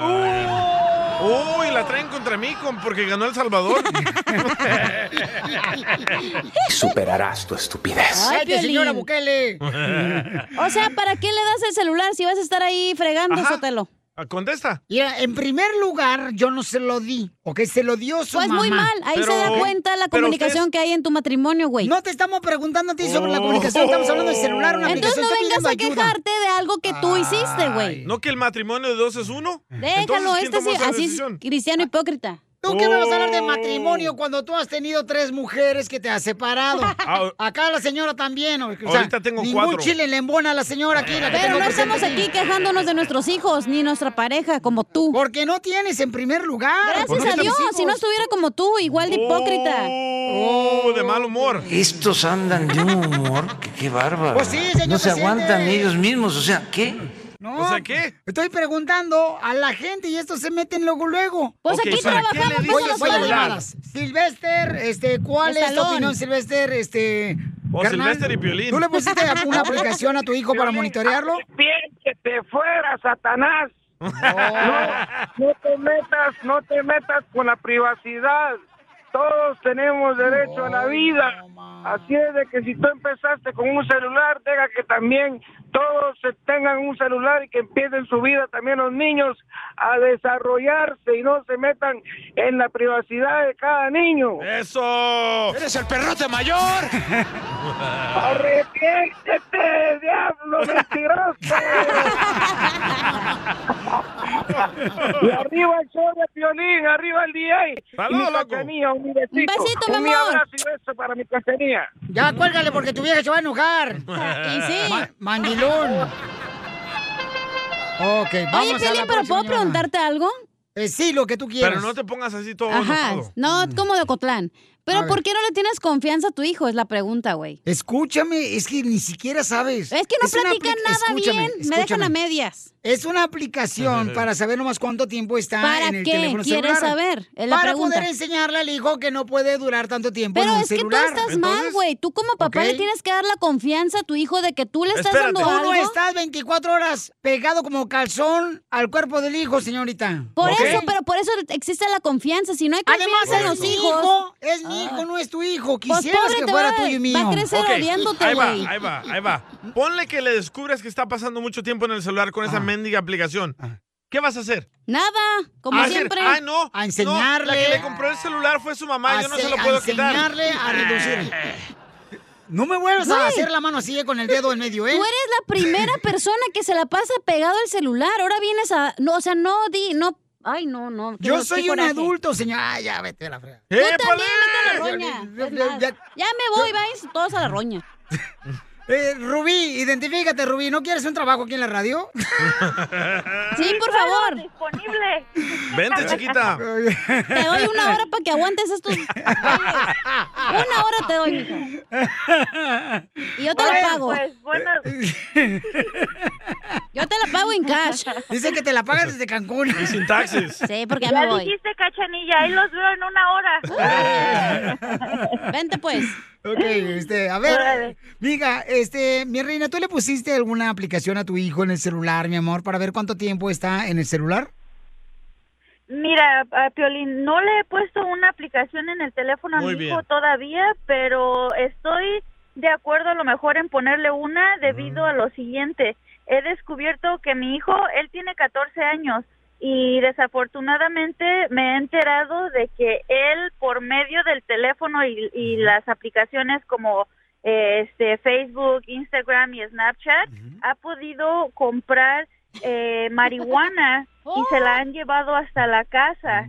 Uy, la traen contra mí con- porque ganó El Salvador. *laughs* Superarás tu estupidez. Ay, Cállate, señora. Bukele. *laughs* O sea, ¿para qué le das el celular si vas a estar ahí fregando, Sotelo? Ah, Contesta. Mira, en primer lugar, yo no se lo di, ¿ok? Se lo dio su Pues mamá. muy mal, ahí se da cuenta la comunicación que hay en tu matrimonio, güey. No te estamos preguntando a ti sobre la comunicación, estamos hablando del celular, una Entonces no aplicación. vengas a ayuda. quejarte de algo que tú hiciste, güey. ¿No que el matrimonio de dos es uno? Déjalo, Entonces, ¿quién este sí, así es cristiano hipócrita. ¿Tú qué me vas a hablar Oh. de matrimonio cuando tú has tenido tres mujeres que te has separado? *laughs* Acá la señora también. O sea, Ah, Ahorita tengo ningún cuatro. chile le embona a la señora aquí. La que Pero tengo no estamos aquí quejándonos de nuestros hijos ni nuestra pareja como tú. Porque no tienes en primer lugar. Gracias a Dios, si no estuviera como tú, igual de hipócrita. Oh, de mal humor. Estos andan de un humor que qué bárbaro. Pues sí, señor no se presidente. aguantan ellos mismos, o sea, ¿qué? No, O sea, ¿qué? Estoy preguntando a la gente y estos se meten luego luego. Pues Ok, aquí ¿para qué trabajamos, le Voy, a llamadas. Silvester, este, ¿cuál es tu opinión, Silvester? Este, carnal? Silvester y Piolín. ¿Tú le pusiste *laughs* una aplicación a tu hijo para monitorearlo? Bien que te fuera, Satanás. No, no te metas, no te metas con la privacidad. Todos tenemos derecho a la vida. Así es de que si tú empezaste con un celular, deja que también todos tengan un celular y que empiecen su vida también los niños a desarrollarse y no se metan en la privacidad de cada niño. ¡Eso! ¡Eres el perrote mayor! *laughs* ¡Arrepiéntete, diablo mentiroso! *laughs* y arriba el show de Piolín, arriba el DJ. Saludos, y mi loco. cachanilla, un besito. Un besito, mi Un amor. abrazo y beso para mi cachanilla. Ya, cuélgale porque tu vieja se va a enojar. *laughs* Y sí. Ma- mandilón. Ok, vamos Oye, a la ¿pero puedo llamada. preguntarte algo? Eh, sí, lo que tú quieras. Pero no te pongas así todo Ajá, enojado. no como de Ocotlán. Pero A ver. ¿por qué no le tienes confianza a tu hijo? Es la pregunta, güey. Escúchame, es que ni siquiera sabes. Es que no platican nada escúchame, bien, me dejan a medias. Es una aplicación para saber nomás cuánto tiempo está ¿Para en el qué? teléfono ¿Quieres celular. saber? Es la para pregunta. poder enseñarle al hijo que no puede durar tanto tiempo Pero en un es que tú estás mal, güey. Tú como papá le tienes que dar la confianza a tu hijo de que tú le estás Espérate. dando Tú algo. no estás 24 horas pegado como calzón al cuerpo del hijo, señorita. Por eso, pero por eso existe la confianza. Si no hay Además, confianza en es los mi hijos. hijo, es mi hijo, no es tu hijo. Pues Quisieras pobre, que fuera tuyo y mío. va a crecer Ok, odiándote, ahí va, güey. ahí va, ahí va. Ponle que le descubres que está pasando mucho tiempo en el celular con esa Ah. Mendiga aplicación. ¿Qué vas a hacer? Nada, como ¿Vas a decir, siempre. Ay, no. A enseñarle. no, la que le compró el celular fue su mamá, A yo no se se- lo a puedo quitar. enseñarle a reducir. No me vuelvas a hacer la mano así eh, con el dedo en medio, ¿eh? Tú eres la primera *laughs* persona que se la pasa pegado al celular. Ahora vienes a. No, o sea, no di. No. Ay, no, no. qué- Yo soy un coraje. adulto, señor. Ay, ya, vete a la fregada. Tú también, vete a la roña. Ya- Ya me voy, vais todos a la roña. *laughs* Eh, Rubí, identifícate, Rubí. ¿No quieres un trabajo aquí en la radio? *laughs* Sí, por favor. Disponible. Vente, chiquita. Te doy una hora para que aguantes estos. Una hora te doy, mija. Y yo te la pago. Pues, bueno, *laughs* Yo te la pago en cash. Dice que te la pagas desde Cancún. Y sin taxes. Sí, porque ya ya me voy. dijiste, cachanilla, ahí los veo en una hora. Vente, pues. Ok, este, a ver, mija, este, mi reina, ¿tú le pusiste alguna aplicación a tu hijo en el celular, mi amor, para ver cuánto tiempo está en el celular? Mira, a Piolín, no le he puesto una aplicación en el teléfono a Muy mi bien. hijo todavía, pero estoy de acuerdo a lo mejor en ponerle una debido a lo siguiente. He descubierto que mi hijo, él tiene 14 años y desafortunadamente me he enterado de que él por medio del teléfono y, y las aplicaciones como eh, este Facebook, Instagram y Snapchat ha podido comprar eh, marihuana y se la *laughs* han llevado hasta la casa.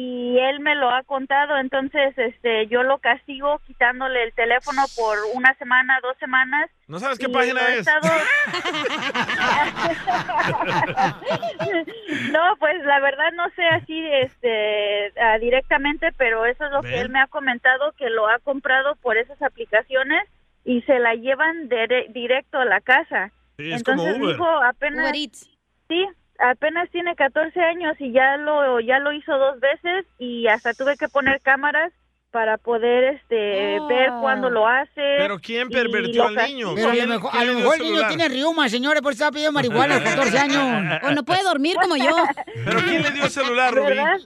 Y él me lo ha contado, entonces este yo lo castigo quitándole el teléfono por una semana, dos semanas. ¿No sabes qué página es? estado- *laughs* no, pues la verdad no sé así este ah, directamente, pero eso es lo que él me ha comentado que lo ha comprado por esas aplicaciones y se la llevan directo a la casa. Sí, es Entonces Uber. hijo apenas Sí, apenas tiene 14 años y ya lo ya lo hizo dos veces y hasta tuve que poner cámaras para poder este ver cuándo lo hace. Pero ¿quién lo al niño? Pero a lo ¿Quién- mejor, a lo el niño tiene riuma, señores, por eso está pidiendo marihuana a los 14 años. *laughs* O no puede dormir como yo. ¿Pero quién le dio el celular, Rubí? ¿Verdad?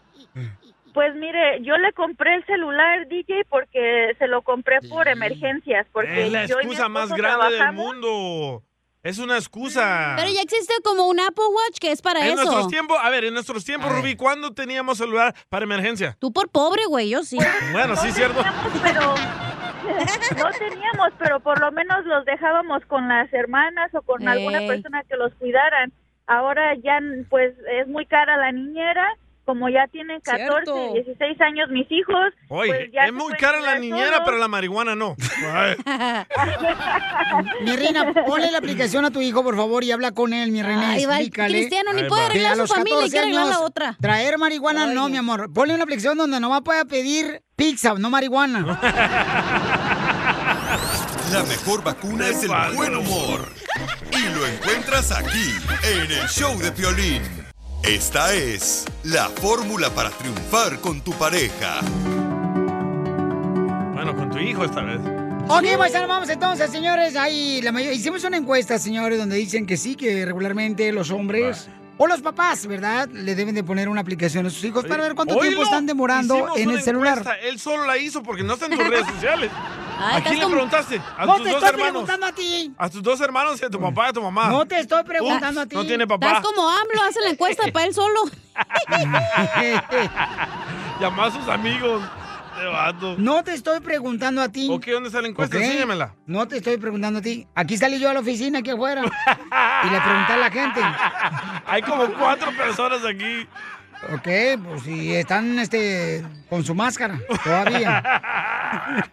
Pues mire, yo le compré el celular DJ porque se lo compré por emergencias, porque Es la yo y mi excusa más grande del mundo. Es una excusa. Pero ya existe como un Apple Watch que es para en eso. nuestros tiempos, a ver, en nuestros tiempos, Rubí, ¿cuándo teníamos celular para emergencia? Tú por pobre, güey, yo sí. *laughs* Bueno, sí, cierto. pero no teníamos, pero por lo menos los dejábamos con las hermanas o con alguna persona que los cuidaran. Ahora ya pues es muy cara la niñera, como ya tienen 14, Cierto. 16 años mis hijos. Oye, pues ya es muy cara la niñera, solos. pero la marihuana no. *laughs* Mi reina, ponle la aplicación a tu hijo, por favor, y habla con él, mi reina. Ay, va, explícale. Cristiano ni puede va. arreglar a su familia y 14 quiere arreglar la otra. Traer marihuana no, mi amor. Ponle una aplicación donde nomás pueda pedir pizza, no marihuana. La mejor vacuna es el buen humor. Y lo encuentras aquí, en el show de Piolín. Esta es la fórmula para triunfar con tu pareja. Bueno, con tu hijo esta vez. Ok, pues ahora vamos entonces, señores. Ahí la mayor- hicimos una encuesta, señores, donde dicen que sí, que regularmente los hombres o los papás, ¿verdad? Le deben de poner una aplicación a sus hijos para ver cuánto tiempo están demorando hicimos en una el celular. encuesta. Él solo la hizo porque no está en tus redes *laughs* sociales. Ay, ¿A estás quién le como- preguntaste? ¿A No tus te dos estoy hermanos? preguntando a ti. ¿A tus dos hermanos y a tu papá y a tu mamá? No te estoy preguntando Ups, a ti. No tiene papá. Estás como AMLO, hace la encuesta para él solo. *laughs* Llama a sus amigos. Vato. No te estoy preguntando a ti. Ok, ¿dónde está la encuesta? ¿Ok? Enséñamela. No te estoy preguntando a ti. Aquí salí yo a la oficina, aquí afuera. y le pregunté a la gente. *laughs* Hay como cuatro personas aquí. Ok, pues si están este, con su máscara todavía. *laughs*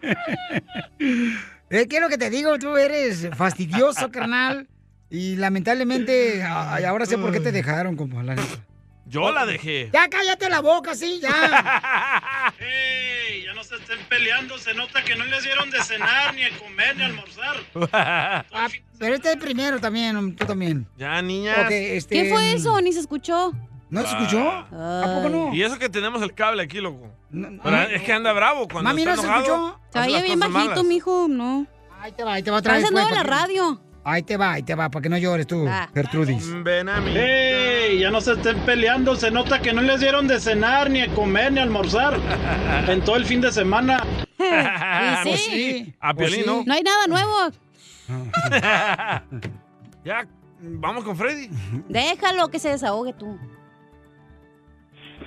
Eh, ¿Qué es lo que te digo? Tú eres fastidioso, carnal. Y lamentablemente, ay, ahora sé por qué te dejaron, compa. la neta. Yo la dejé. Ya cállate la boca, sí, ya. *laughs* ¡Ey! Ya no se estén peleando, se nota que no les dieron de cenar, ni a comer, ni a almorzar. *laughs* Ah, pero este es el primero también, tú también. Ya, niñas. Ok, este, ¿Qué fue eso? Ni se escuchó. ¿No se escuchó? ¿A poco no? Y eso que tenemos el cable aquí, loco. Pero es que anda bravo cuando Mami, está ¿no se enojado, escuchó? Se oye bien bajito, malas. mijo, no. Ahí te va, ahí te va otra vez. Parece nuevo pues, la radio. Ahí te va, ahí te va, para que no llores tú, Gertrudis. Ven a mí. ¡Ey! Ya no se estén peleando, se nota que no les dieron de cenar, ni a comer, ni a almorzar. *laughs* En todo el fin de semana. *laughs* Y Pues sí. A Pues Piolín, ¿no? No hay nada nuevo. *laughs* ya, vamos con Freddy. Déjalo que se desahogue tú.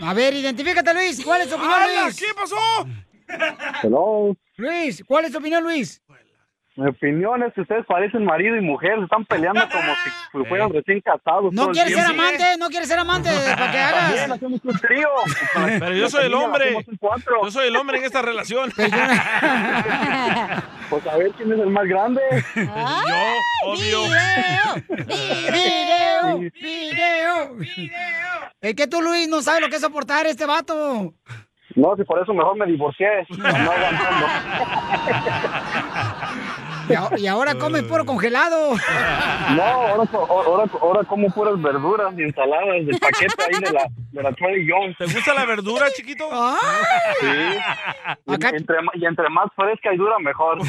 A ver, identifícate, Luis. ¿Cuál es tu opinión. Luis? ¿Qué pasó? Hello. Luis, ¿cuál es tu opinión, Luis? Mi opinión es que ustedes parecen marido y mujer, se están peleando como si *laughs* fueran recién casados. ¿No quieres ser amante? ¿No quieres ser amante *laughs* para que hagas? hacemos un trío. *laughs* Pero yo soy el hombre. hacemos un cuatro. Yo soy el hombre en esta relación. Pues a ver quién es el más grande. Yo, obvio. ¡Video! ¡Video! Es que tú, Luis, no sabes lo que es soportar este vato. No, si por eso mejor me divorcié. No aguantando. Y, ahora comes puro *laughs* congelado. No, ahora, ahora, ahora como puras verduras y ensaladas del paquete ahí de la, de la Trader Jones. ¿Te gusta la verdura, chiquito? Sí. Y, entre, ma- y entre más fresca y dura, mejor. *laughs*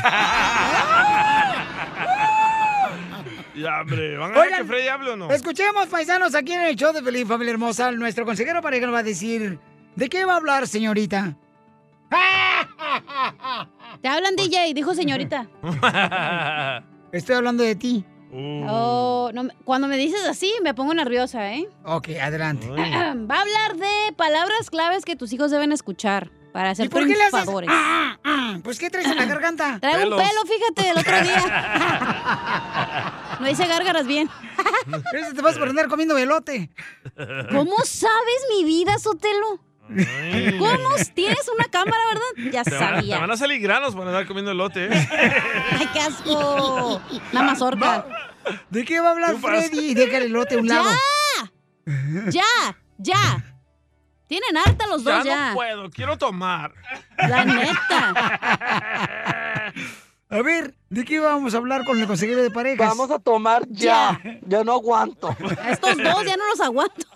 Ya, hombre. ¿Van a ver Oigan, que Freddy hable o no? Escuchemos, paisanos, aquí en el show de Feliz Familia Hermosa, nuestro consejero pareja nos va a decir de qué va a hablar, señorita. *laughs* Te hablan, DJ, dijo señorita. *laughs* Estoy hablando de ti. Oh, no cuando me dices así, me pongo nerviosa, ¿eh? Ok, adelante. *clears throat* Va a hablar de palabras claves que tus hijos deben escuchar. Para ser ¿Y por qué le haces? triunfadores. Ah, ah, pues ¿qué traes en la garganta? *clears throat* Traigo un pelo, fíjate, el otro día. *laughs* No hice gárgaras bien. Ese te vas a prender comiendo velote. ¿Cómo sabes mi vida, Sotelo? ¿Cómo? ¿Tienes una cámara, verdad? Ya Te van, te sabía. van a salir granos por andar comiendo elote. ¿eh? ¡Ay, qué asco! Una mazorca. ¿De qué va a hablar Freddy? Deja el elote a un lado. ¡Ya! ¡Ya! ¡Ya! Tienen harta los Ya dos, ya. no puedo, quiero tomar. La neta. A ver, ¿de qué vamos a hablar con el consejero de parejas? Vamos a tomar ya. Ya no aguanto. A estos dos ya no los aguanto.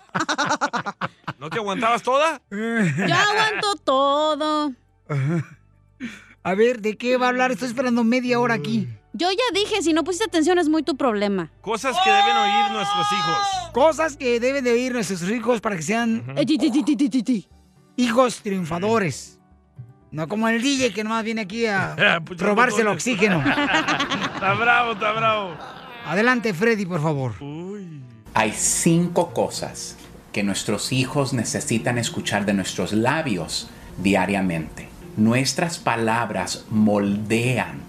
¿No que aguantabas toda? Yo aguanto todo. A ver, ¿de qué va a hablar? Estoy esperando media hora aquí. Yo ya dije, si no pusiste atención es muy tu problema. Cosas que deben oír nuestros hijos. Cosas que deben de oír nuestros hijos para que sean Eh, hijos triunfadores. No como el DJ que nomás viene aquí a *laughs* Pucha, robarse el oxígeno. *laughs* Está bravo, está bravo. Adelante, Freddy, por favor. Hay cinco cosas que nuestros hijos necesitan escuchar de nuestros labios diariamente. Nuestras palabras moldean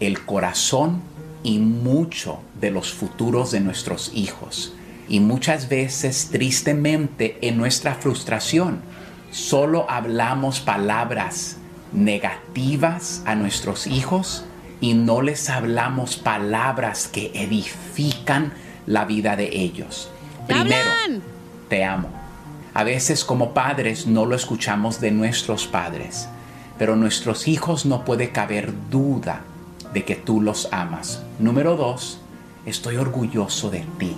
el corazón y mucho de los futuros de nuestros hijos. Y muchas veces, tristemente, en nuestra frustración, solo hablamos palabras negativas a nuestros hijos y no les hablamos palabras que edifican la vida de ellos. Primero, te amo. A veces como padres no lo escuchamos de nuestros padres, pero nuestros hijos no puede caber duda de que tú los amas. Número dos, estoy orgulloso de ti.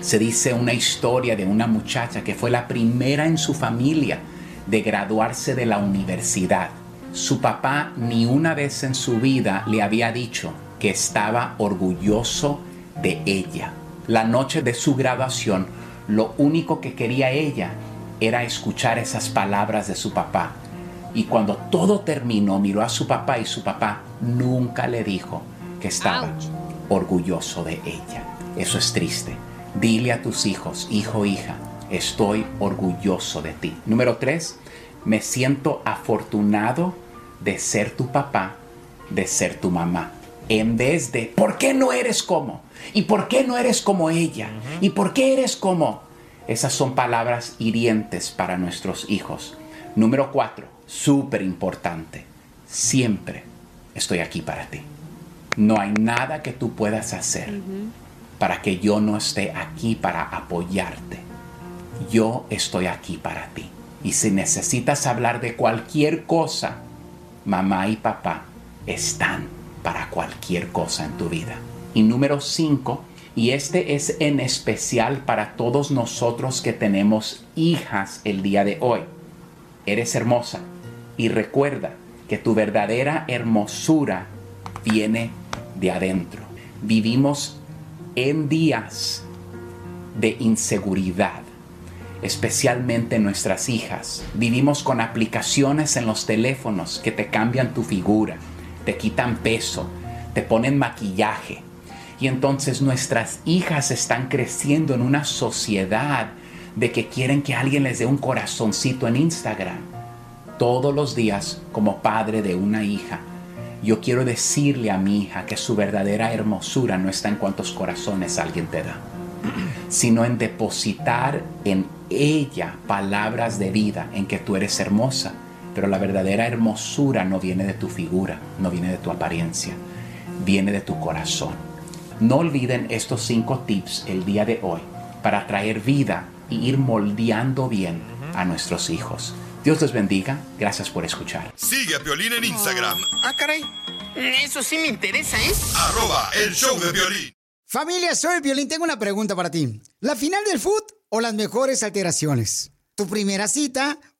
Se dice una historia de una muchacha que fue la primera en su familia de graduarse de la universidad. Su papá ni una vez en su vida le había dicho que estaba orgulloso de ella. La noche de su graduación, lo único que quería ella era escuchar esas palabras de su papá. Y cuando todo terminó, miró a su papá y su papá nunca le dijo que estaba orgulloso de ella. Eso es triste. Dile a tus hijos, hijo, hija, estoy orgulloso de ti. Número tres, me siento afortunado de ser tu papá, de ser tu mamá. En vez de, ¿por qué no eres como? ¿Y por qué no eres como ella? ¿Y por qué eres como? Esas son palabras hirientes para nuestros hijos. Número cuatro, súper importante. Siempre estoy aquí para ti. No hay nada que tú puedas hacer para que yo no esté aquí para apoyarte. Yo estoy aquí para ti. Y si necesitas hablar de cualquier cosa, mamá y papá están para cualquier cosa en tu vida. Y número cinco, y este es en especial para todos nosotros que tenemos hijas el día de hoy. Eres hermosa y recuerda que tu verdadera hermosura viene de adentro. Vivimos en días de inseguridad, especialmente nuestras hijas. Vivimos con aplicaciones en los teléfonos que te cambian tu figura, te quitan peso, te ponen maquillaje. Y entonces nuestras hijas están creciendo en una sociedad de que quieren que alguien les dé un corazoncito en Instagram. Todos los días, como padre de una hija, yo quiero decirle a mi hija que su verdadera hermosura no está en cuántos corazones alguien te da, sino en depositar en ella palabras de vida, en que tú eres hermosa. Pero la verdadera hermosura no viene de tu figura, no viene de tu apariencia, viene de tu corazón. No olviden estos cinco tips el día de hoy para traer vida y ir moldeando bien a nuestros hijos. Dios les bendiga. Gracias por escuchar. Sigue a Piolín en Instagram, Ah, caray. Eso sí me interesa, ¿eh? arroba el show de violín. Familia, soy Violín. Tengo una pregunta para ti. ¿La final del food o las mejores alteraciones? ¿Tu primera cita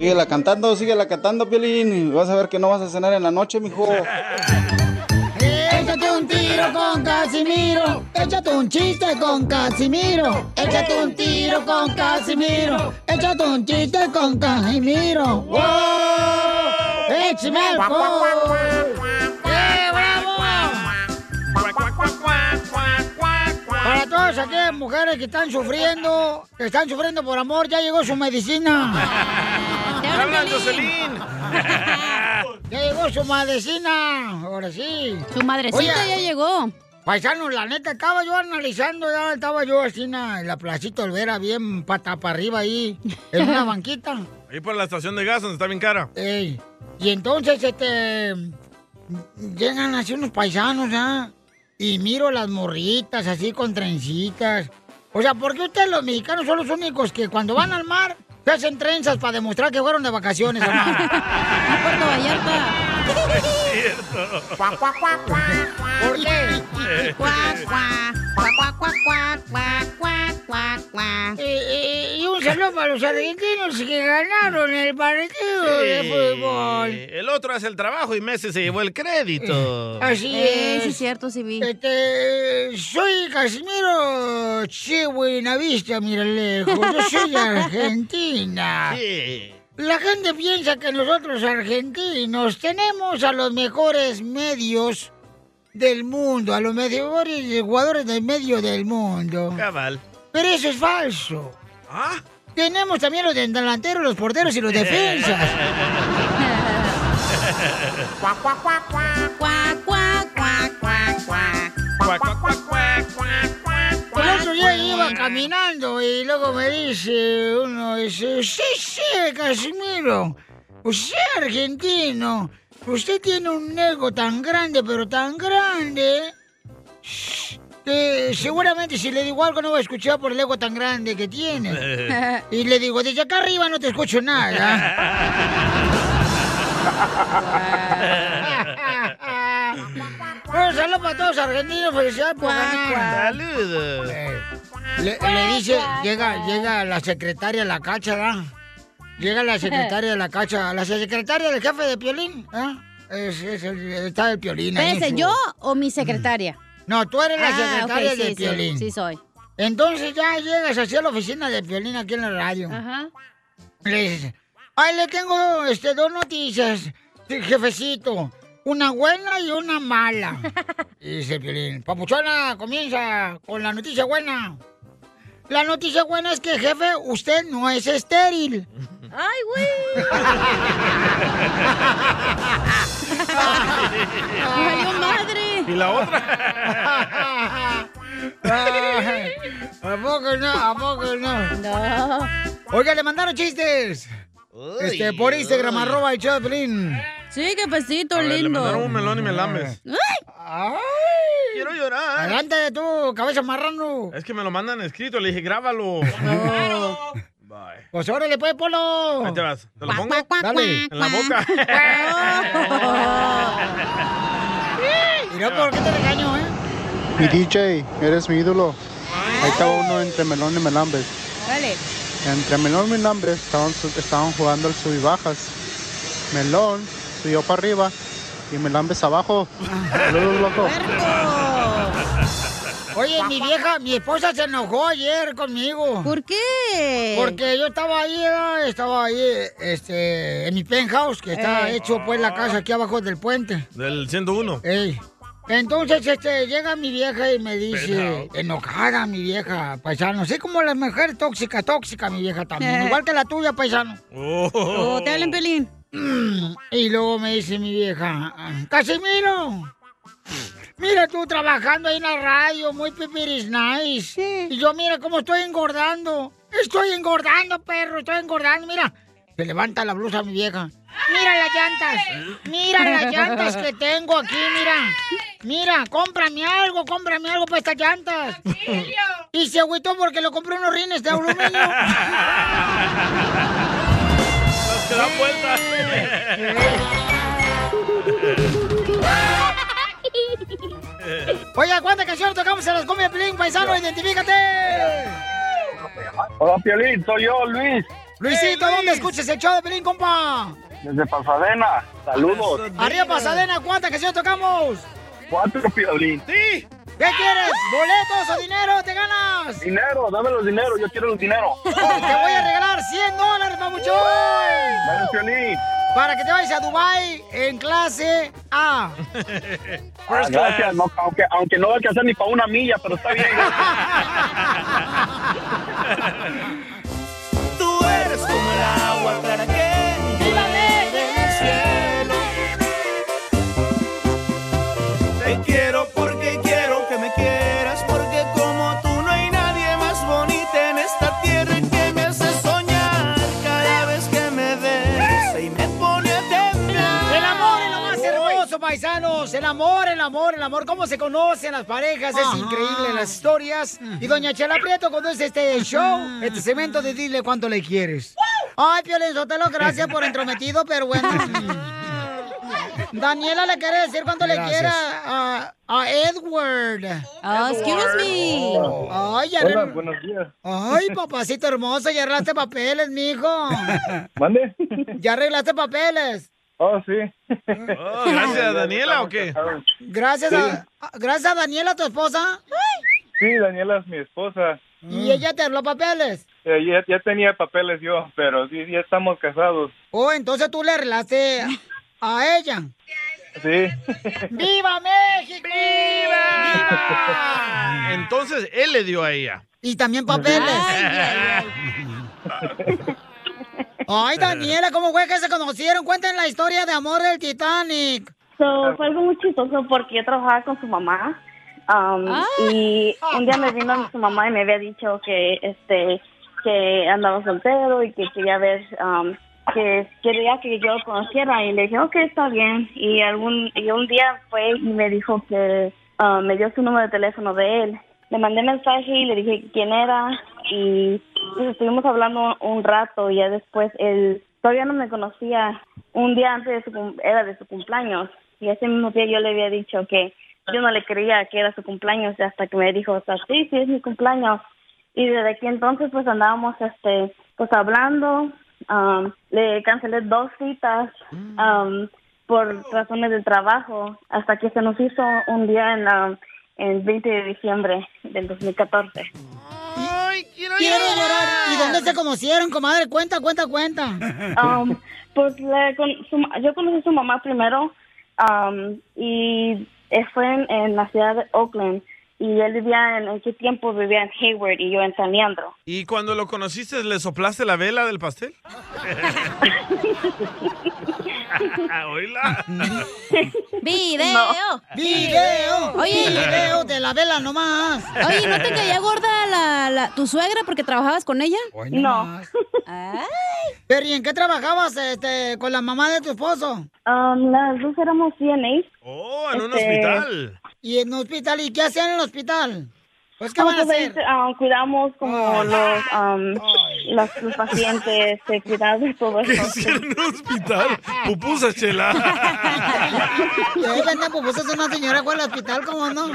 Síguela cantando, síguela cantando, Piolín. Vas a ver que no vas a cenar en la noche, mijo. Échate un tiro con Casimiro. Échate un chiste con Casimiro. Échate un tiro con Casimiro. Échate un chiste con Casimiro. ¡Wow! ¡Échame alcohol! ¡Eh, bravo! Para todas aquellas mujeres que están sufriendo, que están sufriendo por amor, ya llegó su medicina. *laughs* ¡Habla, Jocelyn! *laughs* Ya llegó su madrecina, ahora sí. Su madrecita ya llegó. Paisano, la neta, estaba yo analizando, ya estaba yo así en la, en la placita Olvera, bien pata para arriba ahí, en una *laughs* banquita. Ahí por la estación de gas donde está bien cara. Ey, y entonces, este, llegan así unos paisanos, ¿ah? Y miro las morritas así con trencitas. O sea, ¿por qué ustedes los mexicanos son los únicos que cuando van al mar se hacen trenzas para demostrar que fueron de vacaciones, hermano? *laughs* Puerto Vallarta. ¿Por qué? Y, un saludo para los argentinos que ganaron el partido de fútbol. El otro hace el trabajo y Messi se llevó el crédito. Así es. Sí, cierto, sí vi. Este, soy Casimiro Che Buenavista, mira lejos. Yo soy de Argentina. La gente piensa que nosotros argentinos tenemos a los mejores medios del mundo, a los mejores jugadores del medio del mundo. Cabal. Pero eso es falso. Tenemos también los delanteros, los porteros y los defensas. El otro día iba caminando y luego me dice uno, dice, sí, sí, Casimiro, usted argentino, usted tiene un ego tan grande, pero tan grande, que seguramente si le digo algo no va a escuchar por el ego tan grande que tiene. *laughs* Y le digo, desde acá arriba no te escucho nada. Un saludo para todos los argentinos, felicidades por ganar. Saludos. Le, le dice, llega, llega la secretaria de la cacha, ¿verdad? Llega la secretaria de la cacha, la secretaria del jefe de Piolín, ¿eh? Es, es el- está el Piolín Espérense, ¿yo o mi secretaria? No, tú eres la Ah, secretaria ok, de sí, sí, Piolín. sí soy. Entonces ya llegas así a la oficina de Piolín aquí en la radio. Ajá. Le dices, ay, le tengo este, dos noticias, sí, jefecito. Una buena y una mala. *laughs* Y dice Piolín, papuchona, comienza con la noticia buena. La noticia buena es que, jefe, usted no es estéril. *laughs* ¡Ay, güey! *laughs* ¡Valió madre! ¿Y la otra? *laughs* Ay, ¿A poco no? ¿A poco no? No. Oiga, le mandaron chistes. este, por Instagram, arroba el Pelín. Sí, qué pesito A ver, le lindo. mandaron un melón y me lambes. ¡Ay! Quiero llorar. Adelante tú, cabeza marrano. Es que me lo mandan escrito, le dije, grábalo. *laughs* Pues órale, pues, Polo. Ahí te vas. ¿Te lo pongo? Dale. En la boca. Y *laughs* Mira, ¿por qué te regaño, eh? Mi DJ, eres mi ídolo. Ahí estaba uno entre Melón y Melambes. Dale. Entre Melón y Melambes estaban, estaban jugando al sub y bajas. Melón subió para arriba y Melambes abajo. *laughs* Saludos, loco. Oye, mi vieja, mi esposa se enojó ayer conmigo. ¿Por qué? Porque yo estaba ahí, ¿verdad? estaba ahí, este, en mi penthouse, que está Eh. hecho pues la casa aquí abajo del puente. Del 101. Ey. Entonces, este, llega mi vieja y me dice, Penthouse. enojada mi vieja, paisano. Así como la mujer tóxica, tóxica mi vieja también. Igual que la tuya, paisano. Oh, te hablan, Pelín. Mm, Y luego me dice mi vieja, Casimiro, mira tú trabajando ahí en la radio, muy pipiris nice. Y yo, mira cómo estoy engordando. Estoy engordando, perro, estoy engordando. Mira, se levanta la blusa mi vieja. Mira las llantas, mira las llantas que tengo aquí, mira. Mira, cómprame algo, cómprame algo para estas llantas. Y se agüitó porque le compré unos rines de aluminio. Los que dan Oiga, ¿cuántas canciones tocamos en las cumbia Pelín, paisano? ¡Identifícate! Hola, Piolín, soy yo, Luis. Luisito, ¿dónde escuchas el show de Pelín, compa? Desde Pasadena. Saludos. Arriba, Pasadena, ¿cuántas canciones tocamos? Cuatro, Piolín. ¡Sí! ¿Qué quieres? ¿Boletos o dinero? ¡Te ganas! Dinero, dame los dinero, yo quiero los dinero. Te voy a regalar 100 dólares, papuchón. Dale. Para que te vayas a Dubai en clase A. Ah, gracias, no, aunque, aunque no va a alcanzar ni para una milla, pero está bien. *laughs* Tú eres como el agua clara El amor, el amor, el amor. ¿Cómo se conocen las parejas? Es increíble las historias. Y doña Chela Prieto conduce este show, este segmento de Dile Cuánto Le Quieres. Ay, Piolín Sotelo, gracias por entrometido, pero bueno. *laughs* Daniela le quiere decir cuánto le quiere a, a Edward. Oh, excuse me. Ay, ya Hola, buenos días. Ay, *laughs* papacito hermoso, ya arreglaste papeles, mijo. ¿Mande? Ya arreglaste papeles. Oh, sí. Oh, gracias a Daniela o qué? Gracias a, a- gracias a Daniela, tu esposa. Sí, Daniela es mi esposa. Y ella te arregló papeles. Eh, ya, ya tenía papeles yo, pero sí, ya estamos casados. Oh, entonces tú le arreglaste a ella. Sí. ¡Viva México! ¡Viva! *laughs* Entonces él le dio a ella. Y también papeles. Ay, Daniela, ¿cómo fue que se conocieron? Cuenten la historia de amor del Titanic. So, fue algo muy chistoso porque yo trabajaba con su mamá um, y un día me vino su mamá y me había dicho que este que andaba soltero y que quería ver um, que quería que yo lo conociera y le dije ok está bien y algún y un día fue y me dijo que uh, me dio su número de teléfono de él le mandé mensaje y le dije quién era y pues, estuvimos hablando un rato y ya después él todavía no me conocía un día antes de su era de su cumpleaños y ese mismo día yo le había dicho que yo no le creía que era su cumpleaños hasta que me dijo o sea, sí sí es mi cumpleaños y desde aquí entonces pues andábamos este pues hablando um, le cancelé dos citas um, por razones de trabajo hasta que se nos hizo un día en la el 20 de diciembre del 2014 quiero, llorar. ¿Y dónde se conocieron, comadre? Cuenta, cuenta, cuenta. *laughs* Um, pues le con- su yo conocí a su mamá primero um, y fue en, en la ciudad de Oakland y él vivía en, en qué tiempo vivía en Hayward y yo en San Leandro. ¿Y cuando lo conociste, le soplaste la vela del pastel? *laughs* *laughs* Oíla. ¡Video! ¡Video! Oye, ¡Video de la vela nomás! Oye, ¿no te caía gorda la, la- tu suegra porque trabajabas con ella? No. Pero ¿y en qué trabajabas este, con la mamá de tu esposo? Um, las dos éramos CNAs. Oh, en un Este, hospital. ¿Y en un hospital? ¿Y qué hacían en el hospital? Pues, ¿qué van a hacer? ah, cuidamos como Ay. los um, los, los pacientes, de cuidar de todo ¿Qué eso. es en el hospital? Pupusas, chela. Y ahí venden pupusas a una señora fue al hospital, ¿cómo no?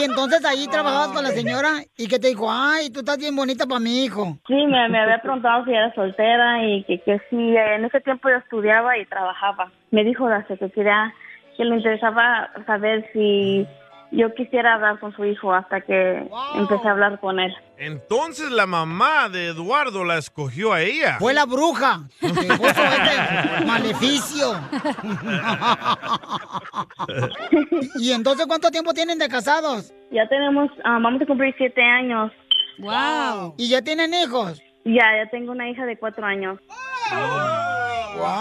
Y entonces ahí trabajabas con la señora y que te dijo, ay, tú estás bien bonita para mi hijo. Sí, me, me había preguntado si era soltera y que, que sí, en ese tiempo yo estudiaba y trabajaba. Me dijo la secretaria que le interesaba saber si yo quisiera hablar con su hijo hasta que empecé a hablar con él. Entonces la mamá de Eduardo la escogió a ella. Fue la bruja. *laughs* este maleficio. *laughs* *laughs* ¿Y entonces cuánto tiempo tienen de casados? Ya tenemos, ah, vamos a cumplir siete años. Wow. ¿Y ya tienen hijos? Ya, ya tengo una hija de cuatro años.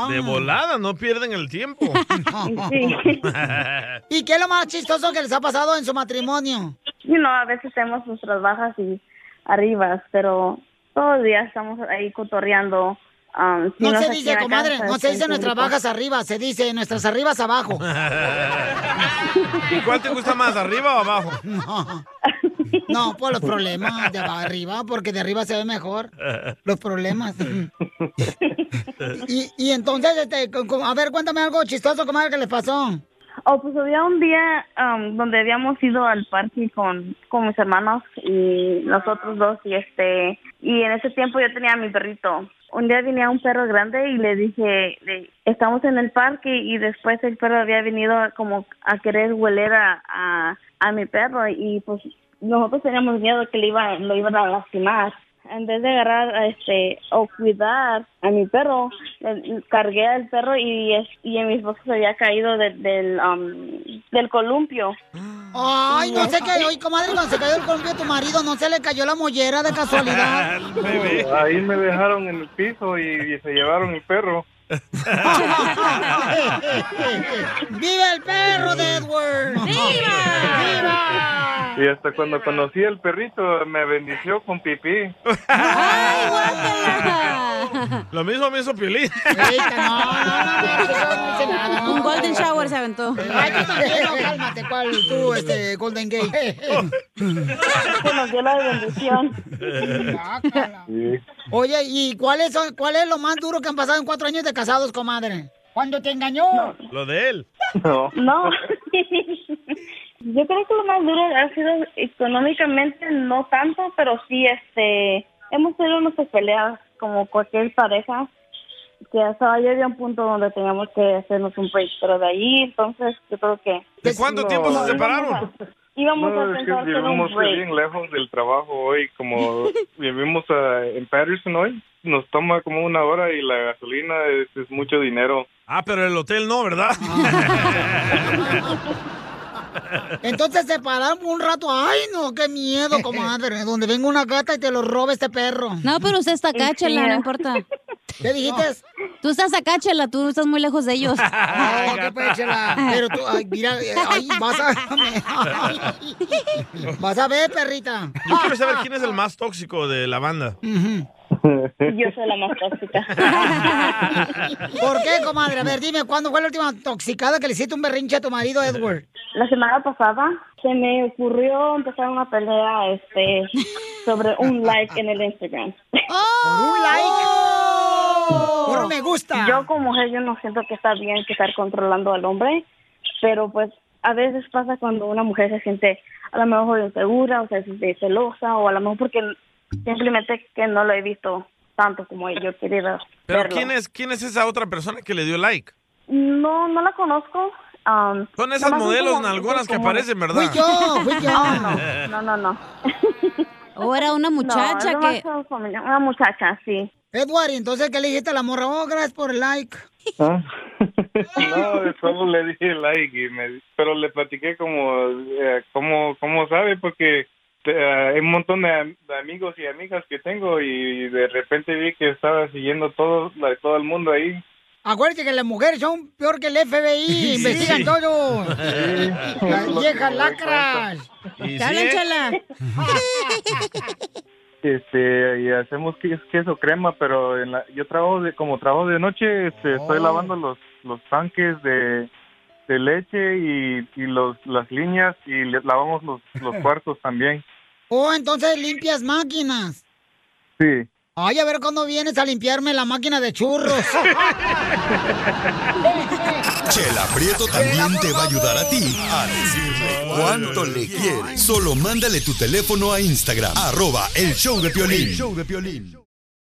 De volada, no pierden el tiempo. *laughs* *laughs* ¿Y qué es lo más chistoso que les ha pasado en su matrimonio? No, a veces tenemos nuestras bajas y arribas, pero todos los días estamos ahí cotorreando. um, si No nos se dice, comadre, casa, no se dice nuestras bajas arriba, se dice nuestras arribas abajo. *laughs* ¿Y cuál te gusta más, arriba o abajo? No, no, por los problemas de arriba, porque de arriba se ve mejor. Los problemas. Y, y entonces, este, a ver, cuéntame algo chistoso, comadre, que les pasó. Oh, pues había un día um, donde habíamos ido al parque con, con mis hermanos y nosotros dos y este y en ese tiempo yo tenía a mi perrito. Un día venía un perro grande y le dije, estamos en el parque y después el perro había venido como a querer hueler a, a, a mi perro y pues nosotros teníamos miedo que le iba, lo iban a lastimar. En vez de agarrar a este o cuidar a mi perro, le- cargué al perro y, y mi esposo se había caído de- del um, del columpio. Ay, no sé qué, oye, comadre, cuando se cayó el columpio de tu marido, ¿no se le cayó la mollera de casualidad? *laughs* Ahí me dejaron en el piso y, y se llevaron el perro. *laughs* ¡Viva el perro de Edward! ¡Viva! Y hasta cuando conocí al perrito me bendició con pipí. Lo mismo me hizo Piolín. Un golden shower se aventó. Ay, tú también, no, cálmate, ¿cuál tú, este, Golden Gate? nos dio la bendición. Oye, ¿y cuál es, cuál es lo más duro que han pasado en cuatro años de casados, comadre? ¿Cuándo te engañó? Lo de él. No. No. *laughs* Yo creo que lo más duro ha sido económicamente, no tanto, pero sí, este, hemos tenido nuestras peleas como cualquier pareja, que hasta ya había un punto donde teníamos que hacernos un break, pero de ahí, entonces, yo creo que... ¿De cuánto No, tiempo se separaron? Íbamos No, a es que un vivimos break. bien lejos del trabajo hoy, como *laughs* vivimos ah, en Patterson hoy, nos toma como una hora y la gasolina es, es mucho dinero. Ah, pero el hotel no, ¿verdad? *laughs* *laughs* Entonces se pararon por un rato. Ay, no, qué miedo, comadre. Donde venga una gata y te lo robe este perro. No, pero usted está acá, chela, no importa. ¿Qué dijiste? Tú estás acá, chela, tú estás muy lejos de ellos. *laughs* No, qué pechela. Pero tú, ay, mira, eh, ay, vas a... *laughs* Vas a ver, perrita. Yo quiero saber quién es el más tóxico de la banda. Yo soy la más tóxica. *laughs* ¿Por qué, comadre? A ver, dime, ¿cuándo fue la última toxicada que le hiciste un berrinche a tu marido, Edward? La semana pasada se me ocurrió empezar una pelea este sobre un like en el Instagram. ¡Por *laughs* un like! ¡Por un me gusta! Yo como mujer yo no siento que está bien que estar controlando al hombre, pero pues a veces pasa cuando una mujer se siente a lo mejor insegura o se siente celosa o a lo mejor porque simplemente que no lo he visto tanto como yo quería Pero verlo. ¿quién es, quién es esa otra persona que le dio like? No, no la conozco. um, Son esas modelos como nalgonas que como- aparecen, ¿verdad? Fui yo, fui yo. No, no, no, no. *laughs* O era una muchacha No, que... Una muchacha, sí. Edward, ¿y entonces qué le dijiste a la morra? Oh, gracias por el like. *laughs* ¿Ah? no, solo le dije like, y me, pero le platiqué como, eh, cómo, cómo sabe, porque hay un montón de, am- de amigos y amigas que tengo y de repente vi que estaba siguiendo todo, la- todo el mundo ahí. Acuérdate que las mujeres son peor que el FBI, *laughs* investigan todo. Las viejas lacras. Y ¿Te hablan, sí, *laughs* ¿eh? Este, y hacemos que- queso crema, pero en la, yo trabajo de, como trabajo de noche, este, estoy Oh. lavando los, los tanques de, de leche y, y los, las líneas y le- lavamos los, los *laughs* cuartos también. Oh, entonces limpias máquinas. Sí. Ay, a ver cuándo vienes a limpiarme la máquina de churros. *laughs* Chela Prieto también te va a ayudar a ti a decirle cuánto le quieres. Solo mándale tu teléfono a Instagram, arroba el show de Piolín.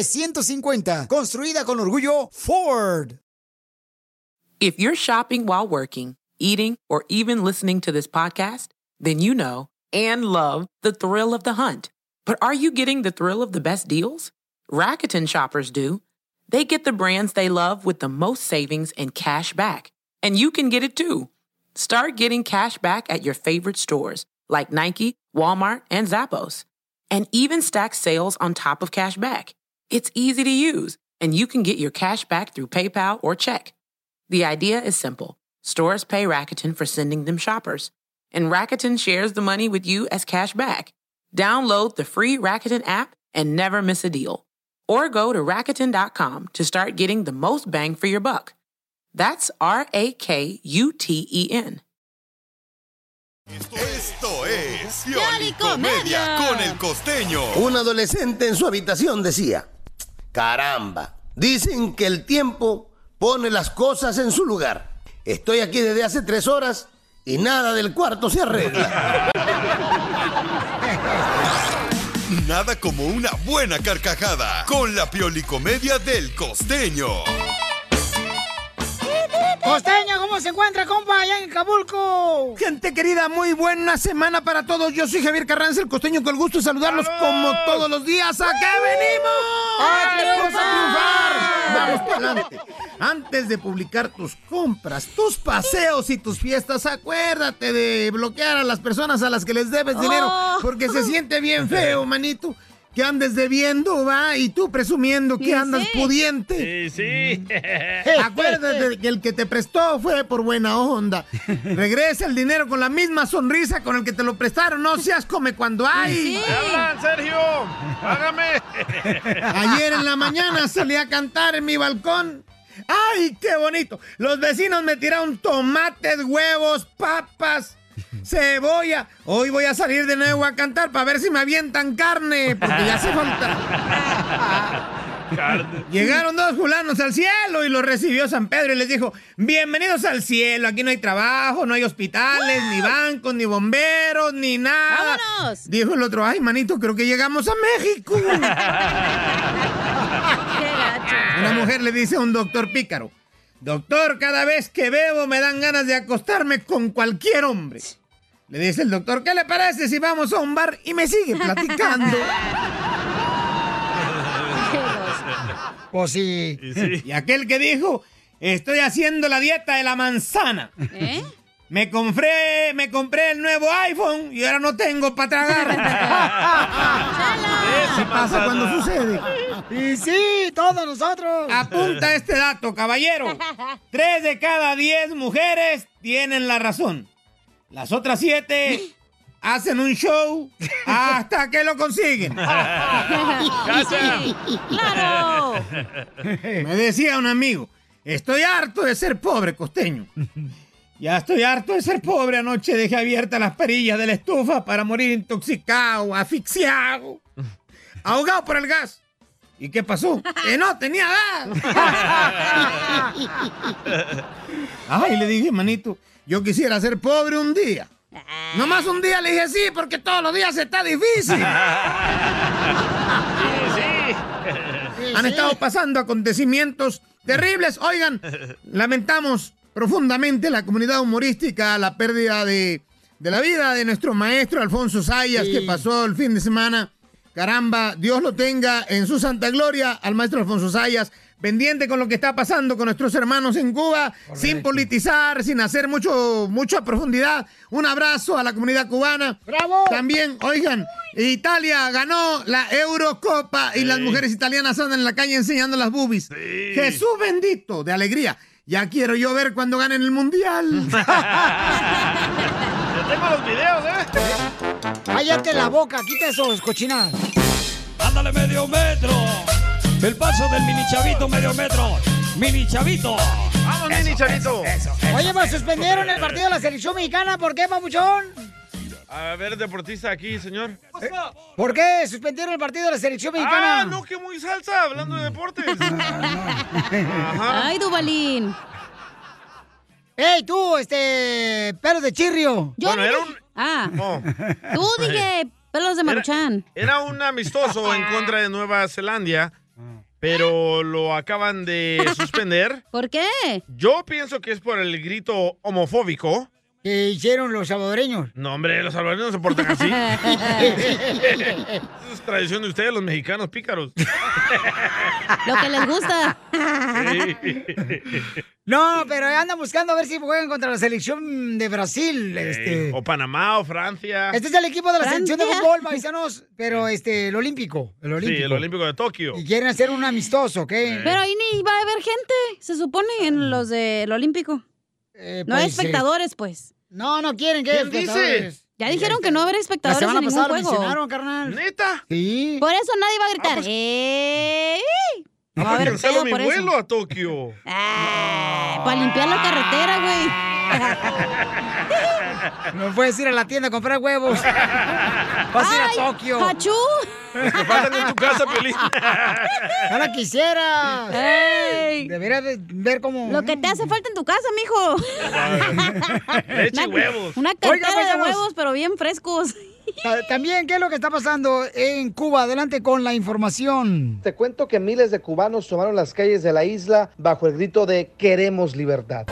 F-150. Construida con orgullo Ford. If you're shopping while working, eating, or even listening to this podcast, then you know and love the thrill of the hunt. But are you getting the thrill of the best deals? Rakuten shoppers do. They get the brands they love with the most savings and cash back. And you can get it too. Start getting cash back at your favorite stores like Nike, Walmart, and Zappos. And even stack sales on top of cash back. It's easy to use, and you can get your cash back through PayPal or check. The idea is simple. Stores pay Rakuten for sending them shoppers, and Rakuten shares the money with you as cash back. Download the free Rakuten app and never miss a deal. Or go to Rakuten.com to start getting the most bang for your buck. That's R A K U T E N. Esto es Piolicomedia con el costeño. Un adolescente en su habitación decía, caramba, dicen que el tiempo pone las cosas en su lugar. Estoy aquí desde hace tres horas y nada del cuarto se arregla. *laughs* Nada como una buena carcajada con la Piolicomedia del costeño. Costeño, ¿cómo se encuentra, compa, allá en Acapulco? Gente querida, muy buena semana para todos. Yo soy Javier Carranza, el costeño, con el gusto de saludarlos como todos los días. ¿A qué venimos? ¡A ¡Venimos triunfar! triunfar! Vamos para adelante. Antes de publicar tus compras, tus paseos y tus fiestas, acuérdate de bloquear a las personas a las que les debes dinero, Oh. porque se siente bien *laughs* feo, manito. Que andes debiendo, va, y tú presumiendo que andas pudiente. Sí, sí. *laughs* Acuérdate de que el que te prestó fue por buena onda. *laughs* Regresa el dinero con la misma sonrisa con el que te lo prestaron. No seas come cuando hay. ¿Me hablan, Sergio? Hágame. *laughs* Ayer en la mañana salí a cantar en mi balcón. ¡Ay, qué bonito! Los vecinos me tiraron tomates, huevos, papas, cebolla. Hoy voy a salir de nuevo a cantar para ver si me avientan carne, porque ya hace *laughs* falta. Llegaron dos fulanos al cielo y los recibió San Pedro y les dijo, bienvenidos al cielo, aquí no hay trabajo, no hay hospitales, ni bancos, ni bomberos, ni nada. ¡Vámonos! Dijo el otro, ay manito, creo que llegamos a México. *laughs* Una mujer le dice a un doctor pícaro, doctor, cada vez que bebo me dan ganas de acostarme con cualquier hombre. Le dice el doctor, ¿qué le parece si vamos a un bar y me sigue platicando? *laughs* Pues sí. Y aquel que dijo, estoy haciendo la dieta de la manzana. ¿Eh? Me compré, me compré el nuevo iPhone y ahora no tengo para tragar. *laughs* Así pasa cuando sucede. Y sí, todos nosotros. Apunta este dato, caballero. *laughs* Tres de cada diez mujeres tienen la razón. Las otras siete hacen un show hasta que lo consiguen. *laughs* ¡Claro! Me decía un amigo, estoy harto de ser pobre, costeño. Ya estoy harto de ser pobre. Anoche dejé abiertas las perillas de la estufa para morir intoxicado, asfixiado, ahogado por el gas. ¿Y qué pasó? Que no tenía gas. Ay, le dije, manito, yo quisiera ser pobre un día. Nomás un día le dije sí, porque todos los días está difícil. Han estado pasando acontecimientos terribles. Oigan, lamentamos profundamente la comunidad humorística la pérdida de, de la vida de nuestro maestro Alfonso Sayas, Sí. que pasó el fin de semana. Caramba, Dios lo tenga en su santa gloria al maestro Alfonso Sayas. pendiente con lo que está pasando con nuestros hermanos en Cuba, sin politizar, sin hacer mucho, mucha profundidad. Un abrazo a la comunidad cubana. ¡Bravo! También, oigan, Italia ganó la Eurocopa y las mujeres italianas andan en la calle enseñando las boobies. Jesús bendito, de alegría. Ya quiero yo ver cuando ganen el mundial. *laughs* *laughs* Ya tengo los videos, ¿eh? Cállate la boca, quita esos cochinadas. Ándale medio metro. El paso del mini chavito medio metro. Mini chavito. Vamos, mini chavito. Oye, pues suspendieron el partido de la selección mexicana. ¿Por qué, papuchón? A ver, deportista aquí, señor. ¿Por qué suspendieron el partido de la selección mexicana? Ah, no, que muy salsa, hablando de deportes. *laughs* Ay, Dubalín. ¡Ey, tú, este, pelo de chirrio! Yo Bueno, no era dije- un- Ah, Oh. tú *laughs* dije pelos de maruchan. Era un amistoso en contra de Nueva Zelanda, pero lo acaban de suspender. ¿Por qué? Yo pienso que es por el grito homofóbico. ¿Qué hicieron los salvadoreños? No, hombre, los salvadoreños no se portan así. *laughs* Esa es tradición de ustedes, los mexicanos pícaros. *laughs* Lo que les gusta. No, pero andan buscando a ver si juegan contra la selección de Brasil. Este, O Panamá o Francia. este es el equipo de la Francia. selección de fútbol, paisanos, pero este, el olímpico. El olímpico. Sí, el Olímpico de Tokio. Y quieren hacer un amistoso, ¿ok? Pero ahí ni va a haber gente, se supone, en los del Olímpico. No hay pues, eh, espectadores, pues. No, no quieren que ¿Quién haya espectadores. dice? Ya dijeron que no va a haber La espectadores en ningún juego. carnal. ¿Neta? Sí. Por eso nadie va a gritar. Ah, pues- ¡Eh! Ah, No va a pues haber cancelo pedo mi por vuelo eso. a Tokio. Ah, para limpiar la carretera, güey. *laughs* No puedes ir a la tienda a comprar huevos. Vas a ir a Tokio. ¡Hachú! Te faltan en tu casa, Piolín. Ahora quisieras. ¡Ey! Deberías de ver cómo. Lo que te hace falta en tu casa, mijo. Leche y huevos. Una Oiga, cartera de huevos, pero bien frescos. Ta- También, ¿qué es lo que está pasando en Cuba? Adelante con la información. Te cuento que miles de cubanos tomaron las calles de la isla bajo el grito de queremos libertad.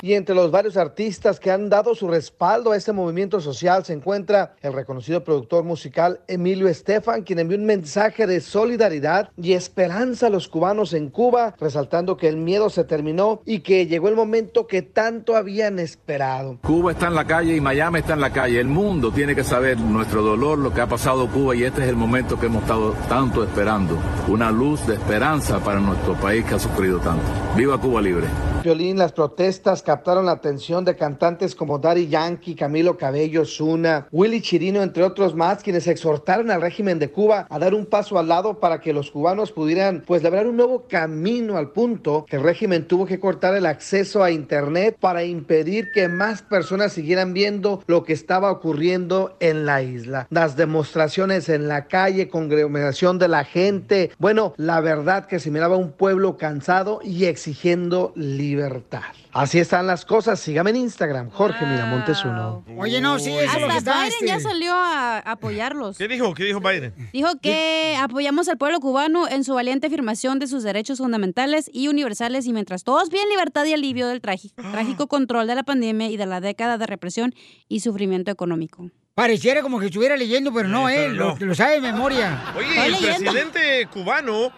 Y entre los varios artistas que han dado su respaldo a este movimiento social se encuentra el reconocido productor musical Emilio Estefan, quien envió un mensaje de solidaridad y esperanza a los cubanos en Cuba, resaltando que el miedo se terminó y que llegó el momento que tanto habían esperado. Cuba está en la calle y Miami está en la calle. El mundo tiene que saber nuestro dolor, lo que ha pasado Cuba y este es el momento que hemos estado tanto esperando. Una luz de esperanza para nuestro país que ha sufrido tanto. Viva Cuba libre. Violín, las protestas captaron la atención de cantantes como Daddy Yankee, Camilo Cabello, Zuna, Willy Chirino, entre otros más, quienes exhortaron al régimen de Cuba a dar un paso al lado para que los cubanos pudieran pues labrar un nuevo camino al punto que el régimen tuvo que cortar el acceso a internet para impedir que más personas siguieran viendo lo que estaba ocurriendo en la isla. Las demostraciones en la calle, congregación de la gente, bueno, la verdad que se miraba un pueblo cansado y exigiendo libertad. Así están las cosas. Sígame en Instagram, Jorge Miramontes uno. Oye, no, sí, eso es lo que Hasta está. Biden este, ya salió a apoyarlos. ¿Qué dijo? ¿Qué dijo Biden? Dijo que apoyamos al pueblo cubano en su valiente afirmación de sus derechos fundamentales y universales y mientras todos piden libertad y alivio del trágico, trágico control de la pandemia y de la década de represión y sufrimiento económico. Pareciera como que estuviera leyendo, pero no, Sí, eh, pero lo, no. lo sabe de memoria. Oye, el presidente cubano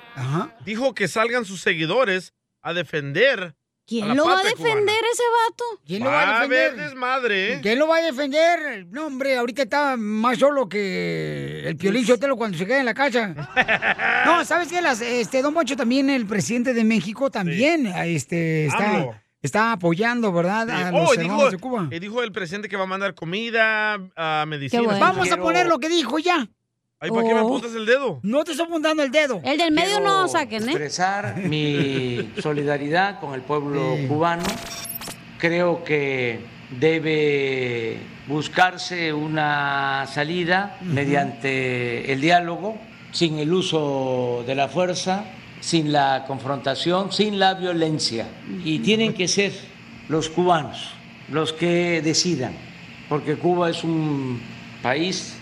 dijo que salgan sus seguidores a defender. A ¿Quién lo va a defender cubana. ese vato? ¿Quién lo va a haber defender? desmadre. ¿eh? ¿Quién lo va a defender? No, hombre, ahorita está más solo que el Piolín Sotelo cuando se queda en la casa. *laughs* No, ¿sabes qué? Las, este, Don Moncho, también el presidente de México también este, está, apoyando, ¿verdad? A Sí. los Oh, y hermanos dijo, de Cuba. y dijo el presidente que va a mandar comida, a medicinas. Vamos a poner lo que dijo ya. Ay, ¿para qué me Oh. apuntas el dedo? No te estoy apuntando el dedo. El del medio no saquen, ¿eh? expresar mi *laughs* solidaridad con el pueblo cubano. Creo que debe buscarse una salida mediante el diálogo, sin el uso de la fuerza, sin la confrontación, sin la violencia. Y tienen que ser los cubanos los que decidan, porque Cuba es un país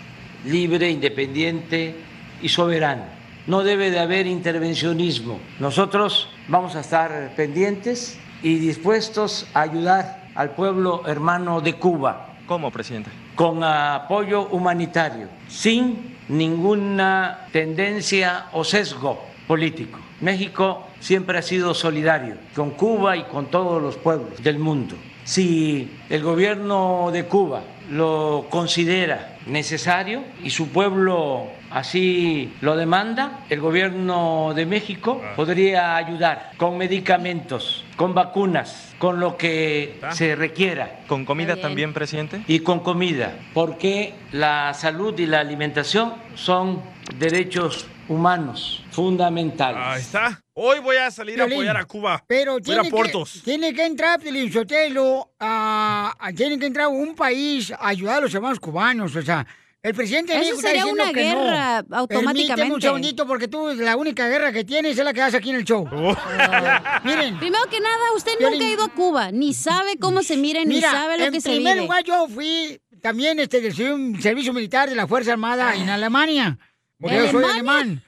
libre, independiente y soberano. No debe de haber intervencionismo. Nosotros vamos a estar pendientes y dispuestos a ayudar al pueblo hermano de Cuba ¿Cómo, presidente? con apoyo humanitario, sin ninguna tendencia o sesgo político. México siempre ha sido solidario con Cuba y con todos los pueblos del mundo. Si el gobierno de Cuba lo considera necesario y su pueblo así lo demanda, el gobierno de México podría ayudar con medicamentos, con vacunas, con lo que se requiera. ¿Con comida también, presidente? Y con comida, porque la salud y la alimentación son derechos humanos fundamentales. Ahí está. Hoy voy a salir a Piolín, apoyar a Cuba. Pero Voy a a tiene Portos. que, tiene que entrar, Piolín Sotelo, a, a- tiene que entrar un país a ayudar a los hermanos cubanos. O sea, el presidente de Eso México está sería diciendo una que no. guerra automáticamente. Permíteme un segundito, porque tú la única guerra que tienes es la que das aquí en el show. Oh. *laughs* Miren. Primero que nada, usted Piolín. nunca ha ido a Cuba, ni sabe cómo se mira, ni sabe lo en que se primer vive. lugar yo fui también este, de un servicio militar de la Fuerza Armada en Alemania. Porque yo soy alemán.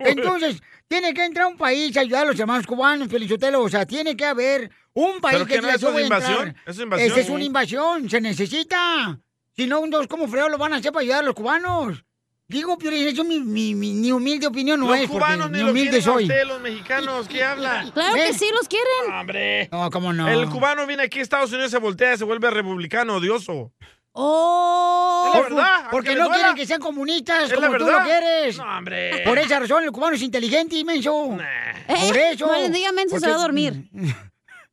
Entonces, tiene que entrar un país a ayudar a los hermanos cubanos, Felicitelo. O sea, tiene que haber un país ¿Pero que qué no diga, eso yo es voy a invasión? entrar. ¿Eso es invasión? Esa es una invasión, se necesita. Si no, entonces, ¿cómo freo lo van a hacer para ayudar a los cubanos? Digo, Piolín, eso mi, mi, mi- mi humilde opinión no los es, cubanos ni ni lo humilde a soy. usted, los mexicanos, ¿qué hablan? Claro que sí, los quieren. Hombre. No, cómo no. El cubano viene aquí a Estados Unidos, se voltea, se vuelve republicano odioso. Oh. Es la verdad. Porque no duela. quieren que sean comunistas Es como tú lo quieres. No, hombre. Por esa razón, el cubano es inteligente, inmenso. Por Eh, eso. no le diga menso, se va a dormir.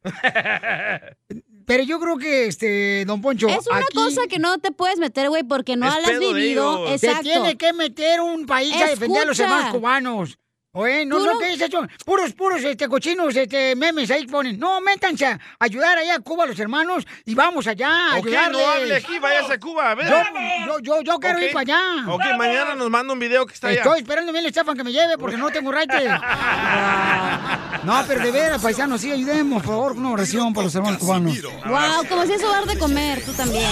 *laughs* Pero yo creo que, este, don Poncho. Es una aquí cosa que no te puedes meter, güey, porque no Es la has vivido. Exacto. Se tiene que meter un país a defender a los hermanos cubanos. Oye, no, no, ¿qué es eso? Puros, puros, este, cochinos, este, memes ahí ponen. No, métanse a ayudar allá a Cuba los hermanos y vamos allá a Ok, ayudarles. no hable aquí, váyase a Cuba, a ver. Yo, yo, yo, yo quiero ir para allá. Ok, mañana nos manda un video que está allá. Estoy esperando bien el Estefan que me lleve porque no tengo raite. *laughs* no, pero de veras, paisanos, sí, ayudemos, por favor, una oración para los hermanos cubanos. Wow, como si eso dar de comer, tú también.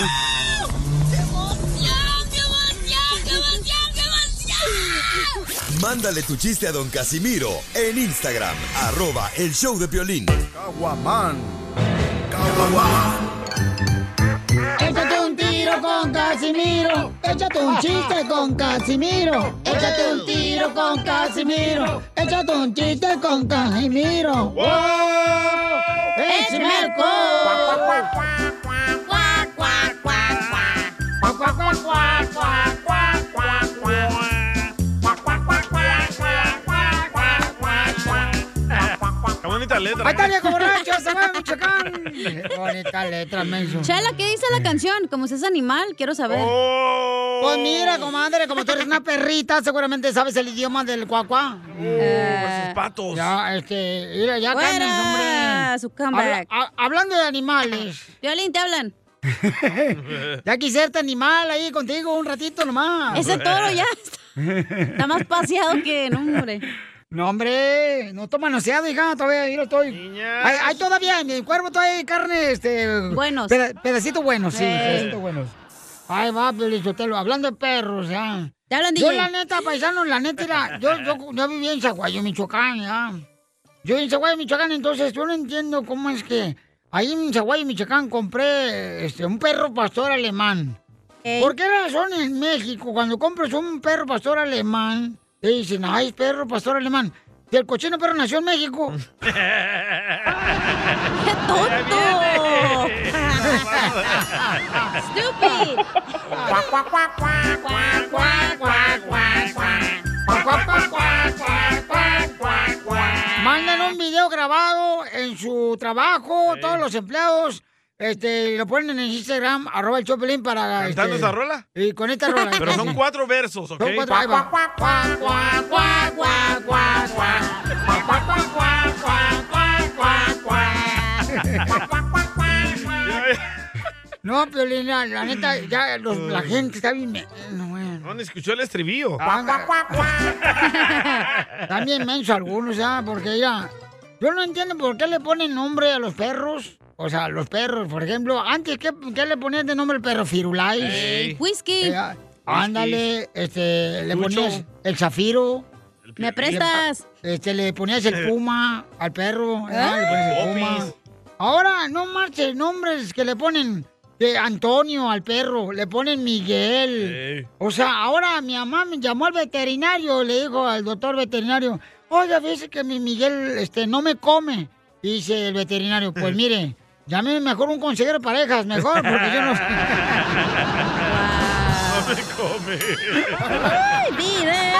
Mándale tu chiste a don Casimiro en Instagram, arroba el show de Piolín. Caguaman. Échate un tiro con Casimiro. Échate un chiste con Casimiro. Échate un tiro con Casimiro. Échate un chiste con Casimiro. ¡Wow! ¡Échame! Bonita letra. Ahí está viejo borracho, se va a Michoacán. Bonita letra, menso. Chela, ¿qué dice la canción? Como si es animal, quiero saber. Oh. Pues mira, comadre, como tú eres una perrita, seguramente sabes el idioma del cuacuá. esos patos. Ya, este, mira, ya hombre. su comeback. Habla- a- hablando de animales. Violín, te hablan. *laughs* ya quisiera este animal ahí contigo un ratito nomás. Ese toro ya está, está más paseado que, no, hombre. No, hombre, no toma noseado, hija, todavía yo lo estoy. Hay, hay todavía, en mi cuerpo todavía hay carne, este... Buenos. peda- pedacitos buenos, sí, Ey. pedacitos buenos. Ay, va, Pelizotelo, hablando de perros, ya. Te hablan, Yo, la neta, paisano, la neta, era, yo, yo, yo viví en Zaguayo, Michoacán, ya. Yo en Zaguayo, Michoacán, entonces yo no entiendo cómo es que ahí en Zaguayo, Michoacán, compré este, un perro pastor alemán. ¿Por qué razón en México, cuando compras un perro pastor alemán, te dicen, ay, perro pastor alemán? Si el cochino perro nació en México. *laughs* ¡Qué tonto! ¡Stupid! Mandan un video grabado en su trabajo, todos los empleados, este, lo ponen en Instagram, arroba el Chopelín para... ¿Cantando este, esa rola? Y con esta rola. *laughs* Pero son cuatro versos, ¿ok? Son cuatro, ahí va. No, Piolín, la, la neta, ya los- la gente está bien... No, bueno. No, ni escuchó el estribillo. También menso algunos, ¿ya? Porque ya... Yo no entiendo por qué le ponen nombre a los perros. O sea, los perros, por ejemplo. Antes, ¿qué, qué le ponías de nombre al perro? Firulais. Whisky. Eh, ah, ándale, este, le Lucho. ponías el zafiro. ¿Me prestas? Le, este, le ponías el *laughs* puma al perro. Ah. Le ponías el puma. Ahora, no marches nombres que le ponen de Antonio al perro, le ponen Miguel. O sea, ahora mi mamá me llamó al veterinario, le dijo al doctor veterinario, oye, dice que mi Miguel este, no me come. Y dice el veterinario, pues mire, llame mejor un consejero de parejas, mejor, porque yo no... No me come. ¡Ay, video!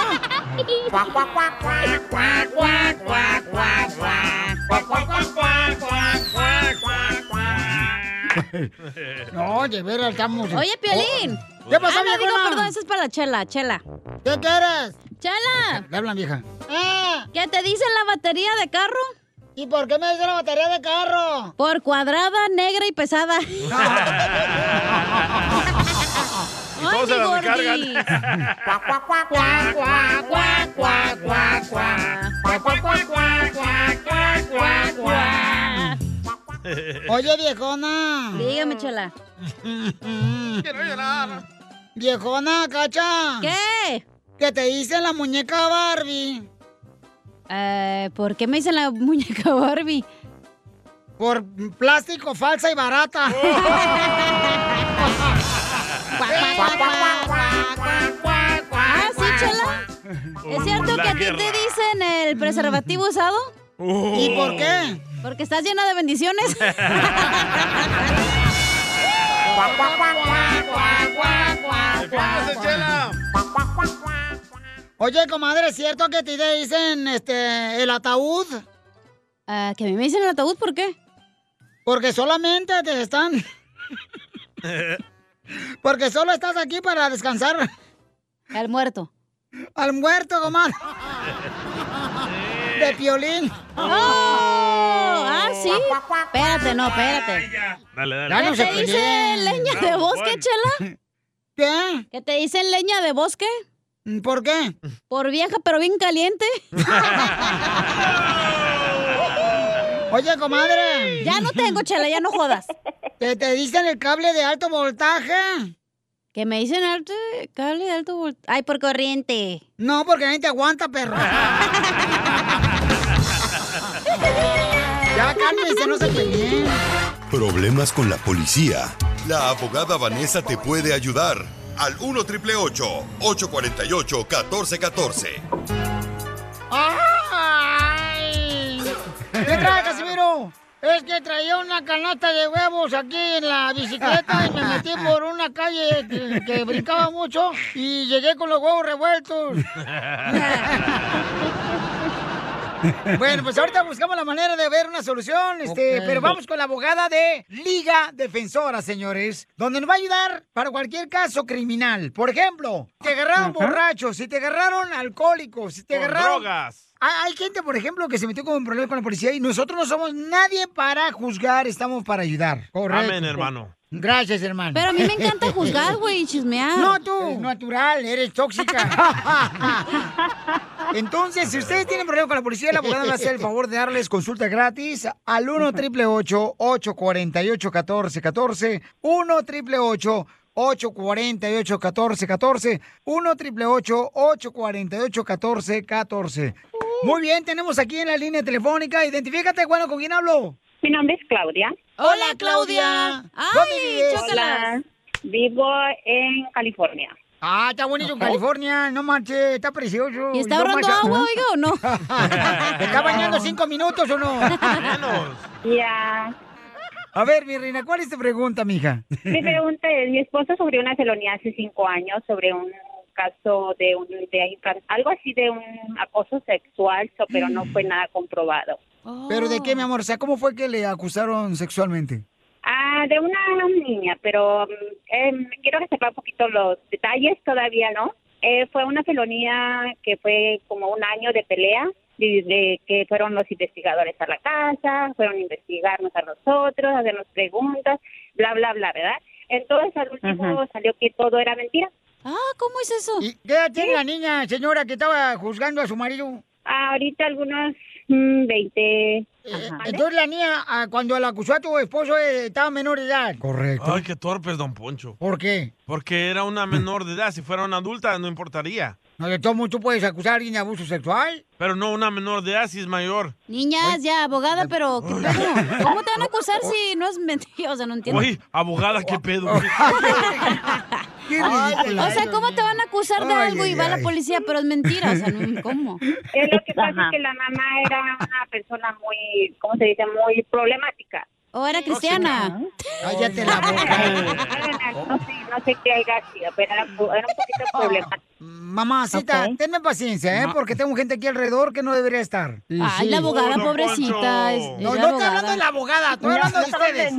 No, de veras estamos... Oye, Piolín. ¿Qué pasó, ah, no, digo, perdón, eso es para la chela, chela. ¿Qué quieres? ¡Chela! Le hablan, vieja. ¿Qué te dicen la batería de carro? ¿Y por qué me dicen la batería de carro? Por cuadrada, negra y pesada. *laughs* *laughs* Y todos se la recargan. Oye, viejona. Dígame, chela. Quiero llorar. Viejona, cacha. ¿Qué? ¿Qué te dice la muñeca Barbie? Eh, ¿Por qué me dicen la muñeca *laughs* Barbie? Por plástico falsa y barata. Ah, sí, chela. ¿Es cierto que a ti te dicen el preservativo usado? ¿Y por qué? Porque estás llena de bendiciones. *laughs* *laughs* Oye, comadre, ¿es cierto que te dicen este el ataúd? Ah, ¿Que a mí me dicen el ataúd? ¿Por qué? Porque solamente te están. *laughs* Porque solo estás aquí para descansar. Al muerto. Al muerto, comadre. De piolín. ¡Oh! Ah, sí. Espérate, no, espérate. Dale, dale. Ya no ¿Qué se te dicen leña de bosque, chela? ¿Qué? ¿Que te dicen leña de bosque? ¿Por qué? Por vieja, pero bien caliente. *laughs* Oye, comadre. Ya no tengo, chela, ya no jodas. ¿Que te dicen el cable de alto voltaje? Que me dicen alto, cable de alto voltaje. Ay, por corriente. No, porque nadie te aguanta, perro. *laughs* ya cálmense, no se peleen. Problemas con la policía. La abogada Vanessa te puede ayudar. Al 1 triple 848 1414. ¡Ay! ¿Qué trae, Casimiro? Es que traía una canasta de huevos aquí en la bicicleta y me metí por una calle que, que brincaba mucho y llegué con los huevos revueltos. *laughs* *laughs* Bueno, pues ahorita buscamos la manera de ver una solución, este, pero vamos con la abogada de Liga Defensora, señores, donde nos va a ayudar para cualquier caso criminal. Por ejemplo, te agarraron borrachos, si te agarraron alcohólicos, si te Con agarraron drogas. Hay, gente, por ejemplo, que se metió con un problema con la policía y nosotros no somos nadie para juzgar, estamos para ayudar. Correcto. Amén, hermano. Gracias, hermano. Pero a mí me encanta *laughs* juzgar, güey, y chismear. No, tú. Es natural, eres tóxica. *laughs* Entonces, si ustedes tienen problema con la policía, la abogada va a hacer el favor de darles consulta gratis al 1 888 848 1414 1 888 848 1414 1 888 848 1414 Muy bien, tenemos aquí en la línea telefónica. Identifícate, bueno, ¿con quién hablo? Mi nombre es Claudia. Hola, Claudia. ¿Dónde vives? Hola. Vivo en California. Ah, está bonito en California, no manches, está precioso. ¿Y está ahorrando agua, oiga, o no? *laughs* *laughs* ¿Te está bañando cinco minutos o no? *laughs* Ya. A ver, mi reina, ¿cuál es tu pregunta, mija? Mi pregunta es, mi esposo sufrió una felonía hace cinco años sobre un caso de un de algo así de un acoso sexual, pero no fue nada comprobado. ¿Pero de qué, mi amor? O sea, ¿cómo fue que le acusaron sexualmente? Ah, de una niña, pero eh, quiero que sepa un poquito los detalles, todavía no. Eh, fue una felonía que fue como un año de pelea, de, de que fueron los investigadores a la casa, fueron a investigarnos a nosotros, a hacernos preguntas, bla, bla, bla, ¿verdad? Entonces al último salió que todo era mentira. Ah, ¿cómo es eso? ¿Y qué edad tiene la niña, señora, que estaba juzgando a su marido? Ahorita algunos mm, 20. Ajá. Entonces la niña, ah, cuando la acusó a tu esposo, eh, estaba menor de edad. Correcto. Ay, qué torpe es Don Poncho. ¿Por qué? Porque era una menor de edad. Si fuera una adulta, no importaría. No, de todo modo, tú puedes acusar a alguien de abuso sexual. Pero no una menor de edad, si es mayor. Niñas, ya, abogada, pero ¿qué pedo? *laughs* ¿Cómo te van a acusar si no es mentira? O sea, no entiendo. Oye, abogada, qué pedo. *laughs* *laughs* O sea, ¿cómo te van a acusar de algo y va la policía, pero es mentira? O sea, no- ¿cómo? Eh, lo que pasa es que la mamá era una persona muy, ¿cómo se dice? Muy problemática. ¿O era cristiana? Cállate la *laughs* No sé, no sé qué haya sido, pero era, un poquito problemática. Mamacita, tenme paciencia, ¿eh? Porque tengo gente aquí alrededor que no debería estar. Ay, la abogada, Oh, pobrecita, es- no, es no estoy hablando de la abogada, estoy No, hablando de ustedes.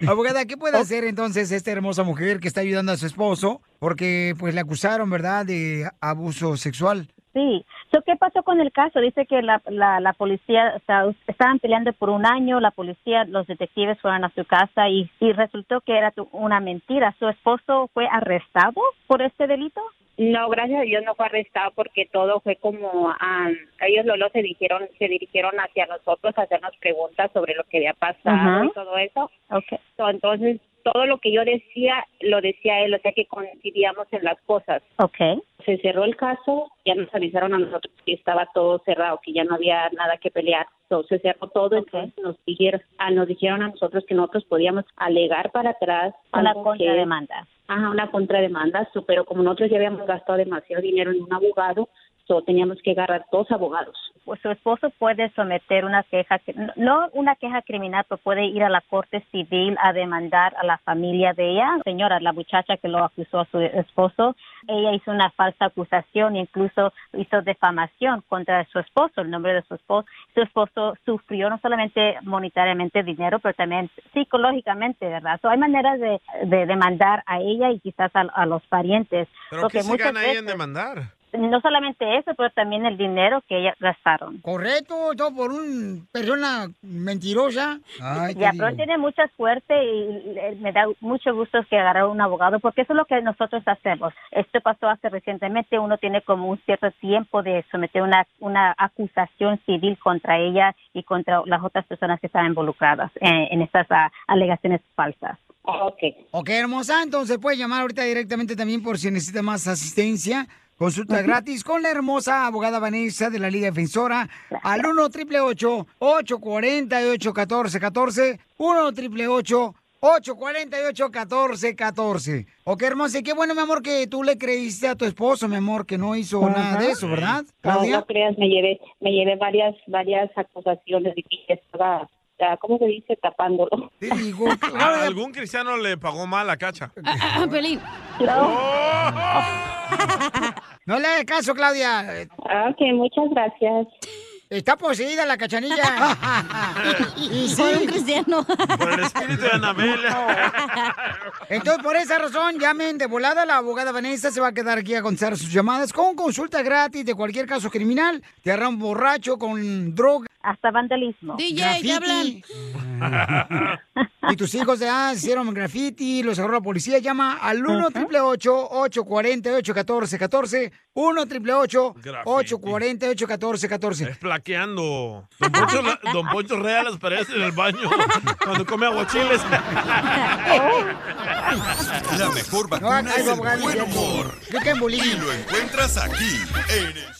*laughs* abogada, ¿qué puede hacer entonces esta hermosa mujer que está ayudando a su esposo? Porque pues le acusaron, ¿verdad?, de abuso sexual. Sí. So, ¿Qué pasó con el caso? Dice que la, la, la policía, o sea, estaban peleando por un año, la policía, los detectives fueron a su casa y, y resultó que era tu- una mentira. ¿Su esposo fue arrestado por este delito? No, gracias a Dios no fue arrestado porque todo fue como ah, ellos Lolo se dijeron se dirigieron hacia nosotros a hacernos preguntas sobre lo que había pasado y todo eso. Okay. So, entonces todo lo que yo decía lo decía él, o sea que coincidíamos en las cosas. Okay. Se cerró el caso, ya nos avisaron a nosotros que estaba todo cerrado, que ya no había nada que pelear. So, se cerró todo, entonces nos dijeron, ah, nos dijeron a nosotros que nosotros podíamos alegar para atrás Una que- contrademanda. Ajá, una contrademanda, so, pero como nosotros ya habíamos gastado demasiado dinero en un abogado, so, teníamos que agarrar dos abogados. Pues su esposo puede someter una queja, que- no- una queja criminal, pero puede ir a la corte civil a demandar a la familia de ella. Señora, la muchacha que lo acusó a su esposo, ella hizo una falsa acusación, incluso hizo defamación contra su esposo, el nombre de su esposo. Su esposo sufrió no solamente monetariamente dinero, pero también psicológicamente, ¿verdad? So, hay maneras de, de demandar a ella y quizás a, a los parientes. ¿Pero porque qué se muchas gana ahí en veces- demandar? No solamente eso, pero también el dinero que ellas gastaron. Correcto, todo por una persona mentirosa. Ay, Ya, pero tiene mucha suerte y eh, me da mucho gusto que agarrar un abogado porque eso es lo que nosotros hacemos. Esto pasó hace recientemente, uno tiene como un cierto tiempo de someter una, una acusación civil contra ella y contra las otras personas que están involucradas en, en estas ah, alegaciones falsas. Ok. Ok, hermosa, entonces puedes llamar ahorita directamente también por si necesita más asistencia. Consulta gratis con la hermosa abogada Vanessa de la Liga Defensora al 1 888 848 1414 1 888 848 1414 Ok, hermosa, y qué bueno, mi amor, que tú le creíste a tu esposo, mi amor, que no hizo nada de eso, ¿verdad? No, Claudia? no creas, me llevé, me llevé varias, varias acusaciones y que estaba, ¿cómo se dice? Tapándolo. Te digo, ¿A algún cristiano le pagó mal la cacha? *laughs* Pelín. *laughs* No le hagas caso, Claudia. Ok, muchas gracias. Está poseída la cachanilla. *laughs* y sí. Por un cristiano. Por el espíritu de Anabel. Entonces, por esa razón, llamen de volada. La abogada Vanessa se va a quedar aquí a contestar sus llamadas con consulta gratis de cualquier caso criminal. Te agarran borracho con droga. Hasta vandalismo. DJ, ¿qué hablan? *laughs* Y tus hijos ya hicieron graffiti, los agarró la policía. Llama al 1 888 848 1414 1 888 848 1414 Es plaqueando. Don Poncho, *laughs* Don Poncho Real las paredes en el baño *laughs* cuando come aguachiles. La mejor No, vacuna acá es el buen humor. Y lo encuentras aquí, en el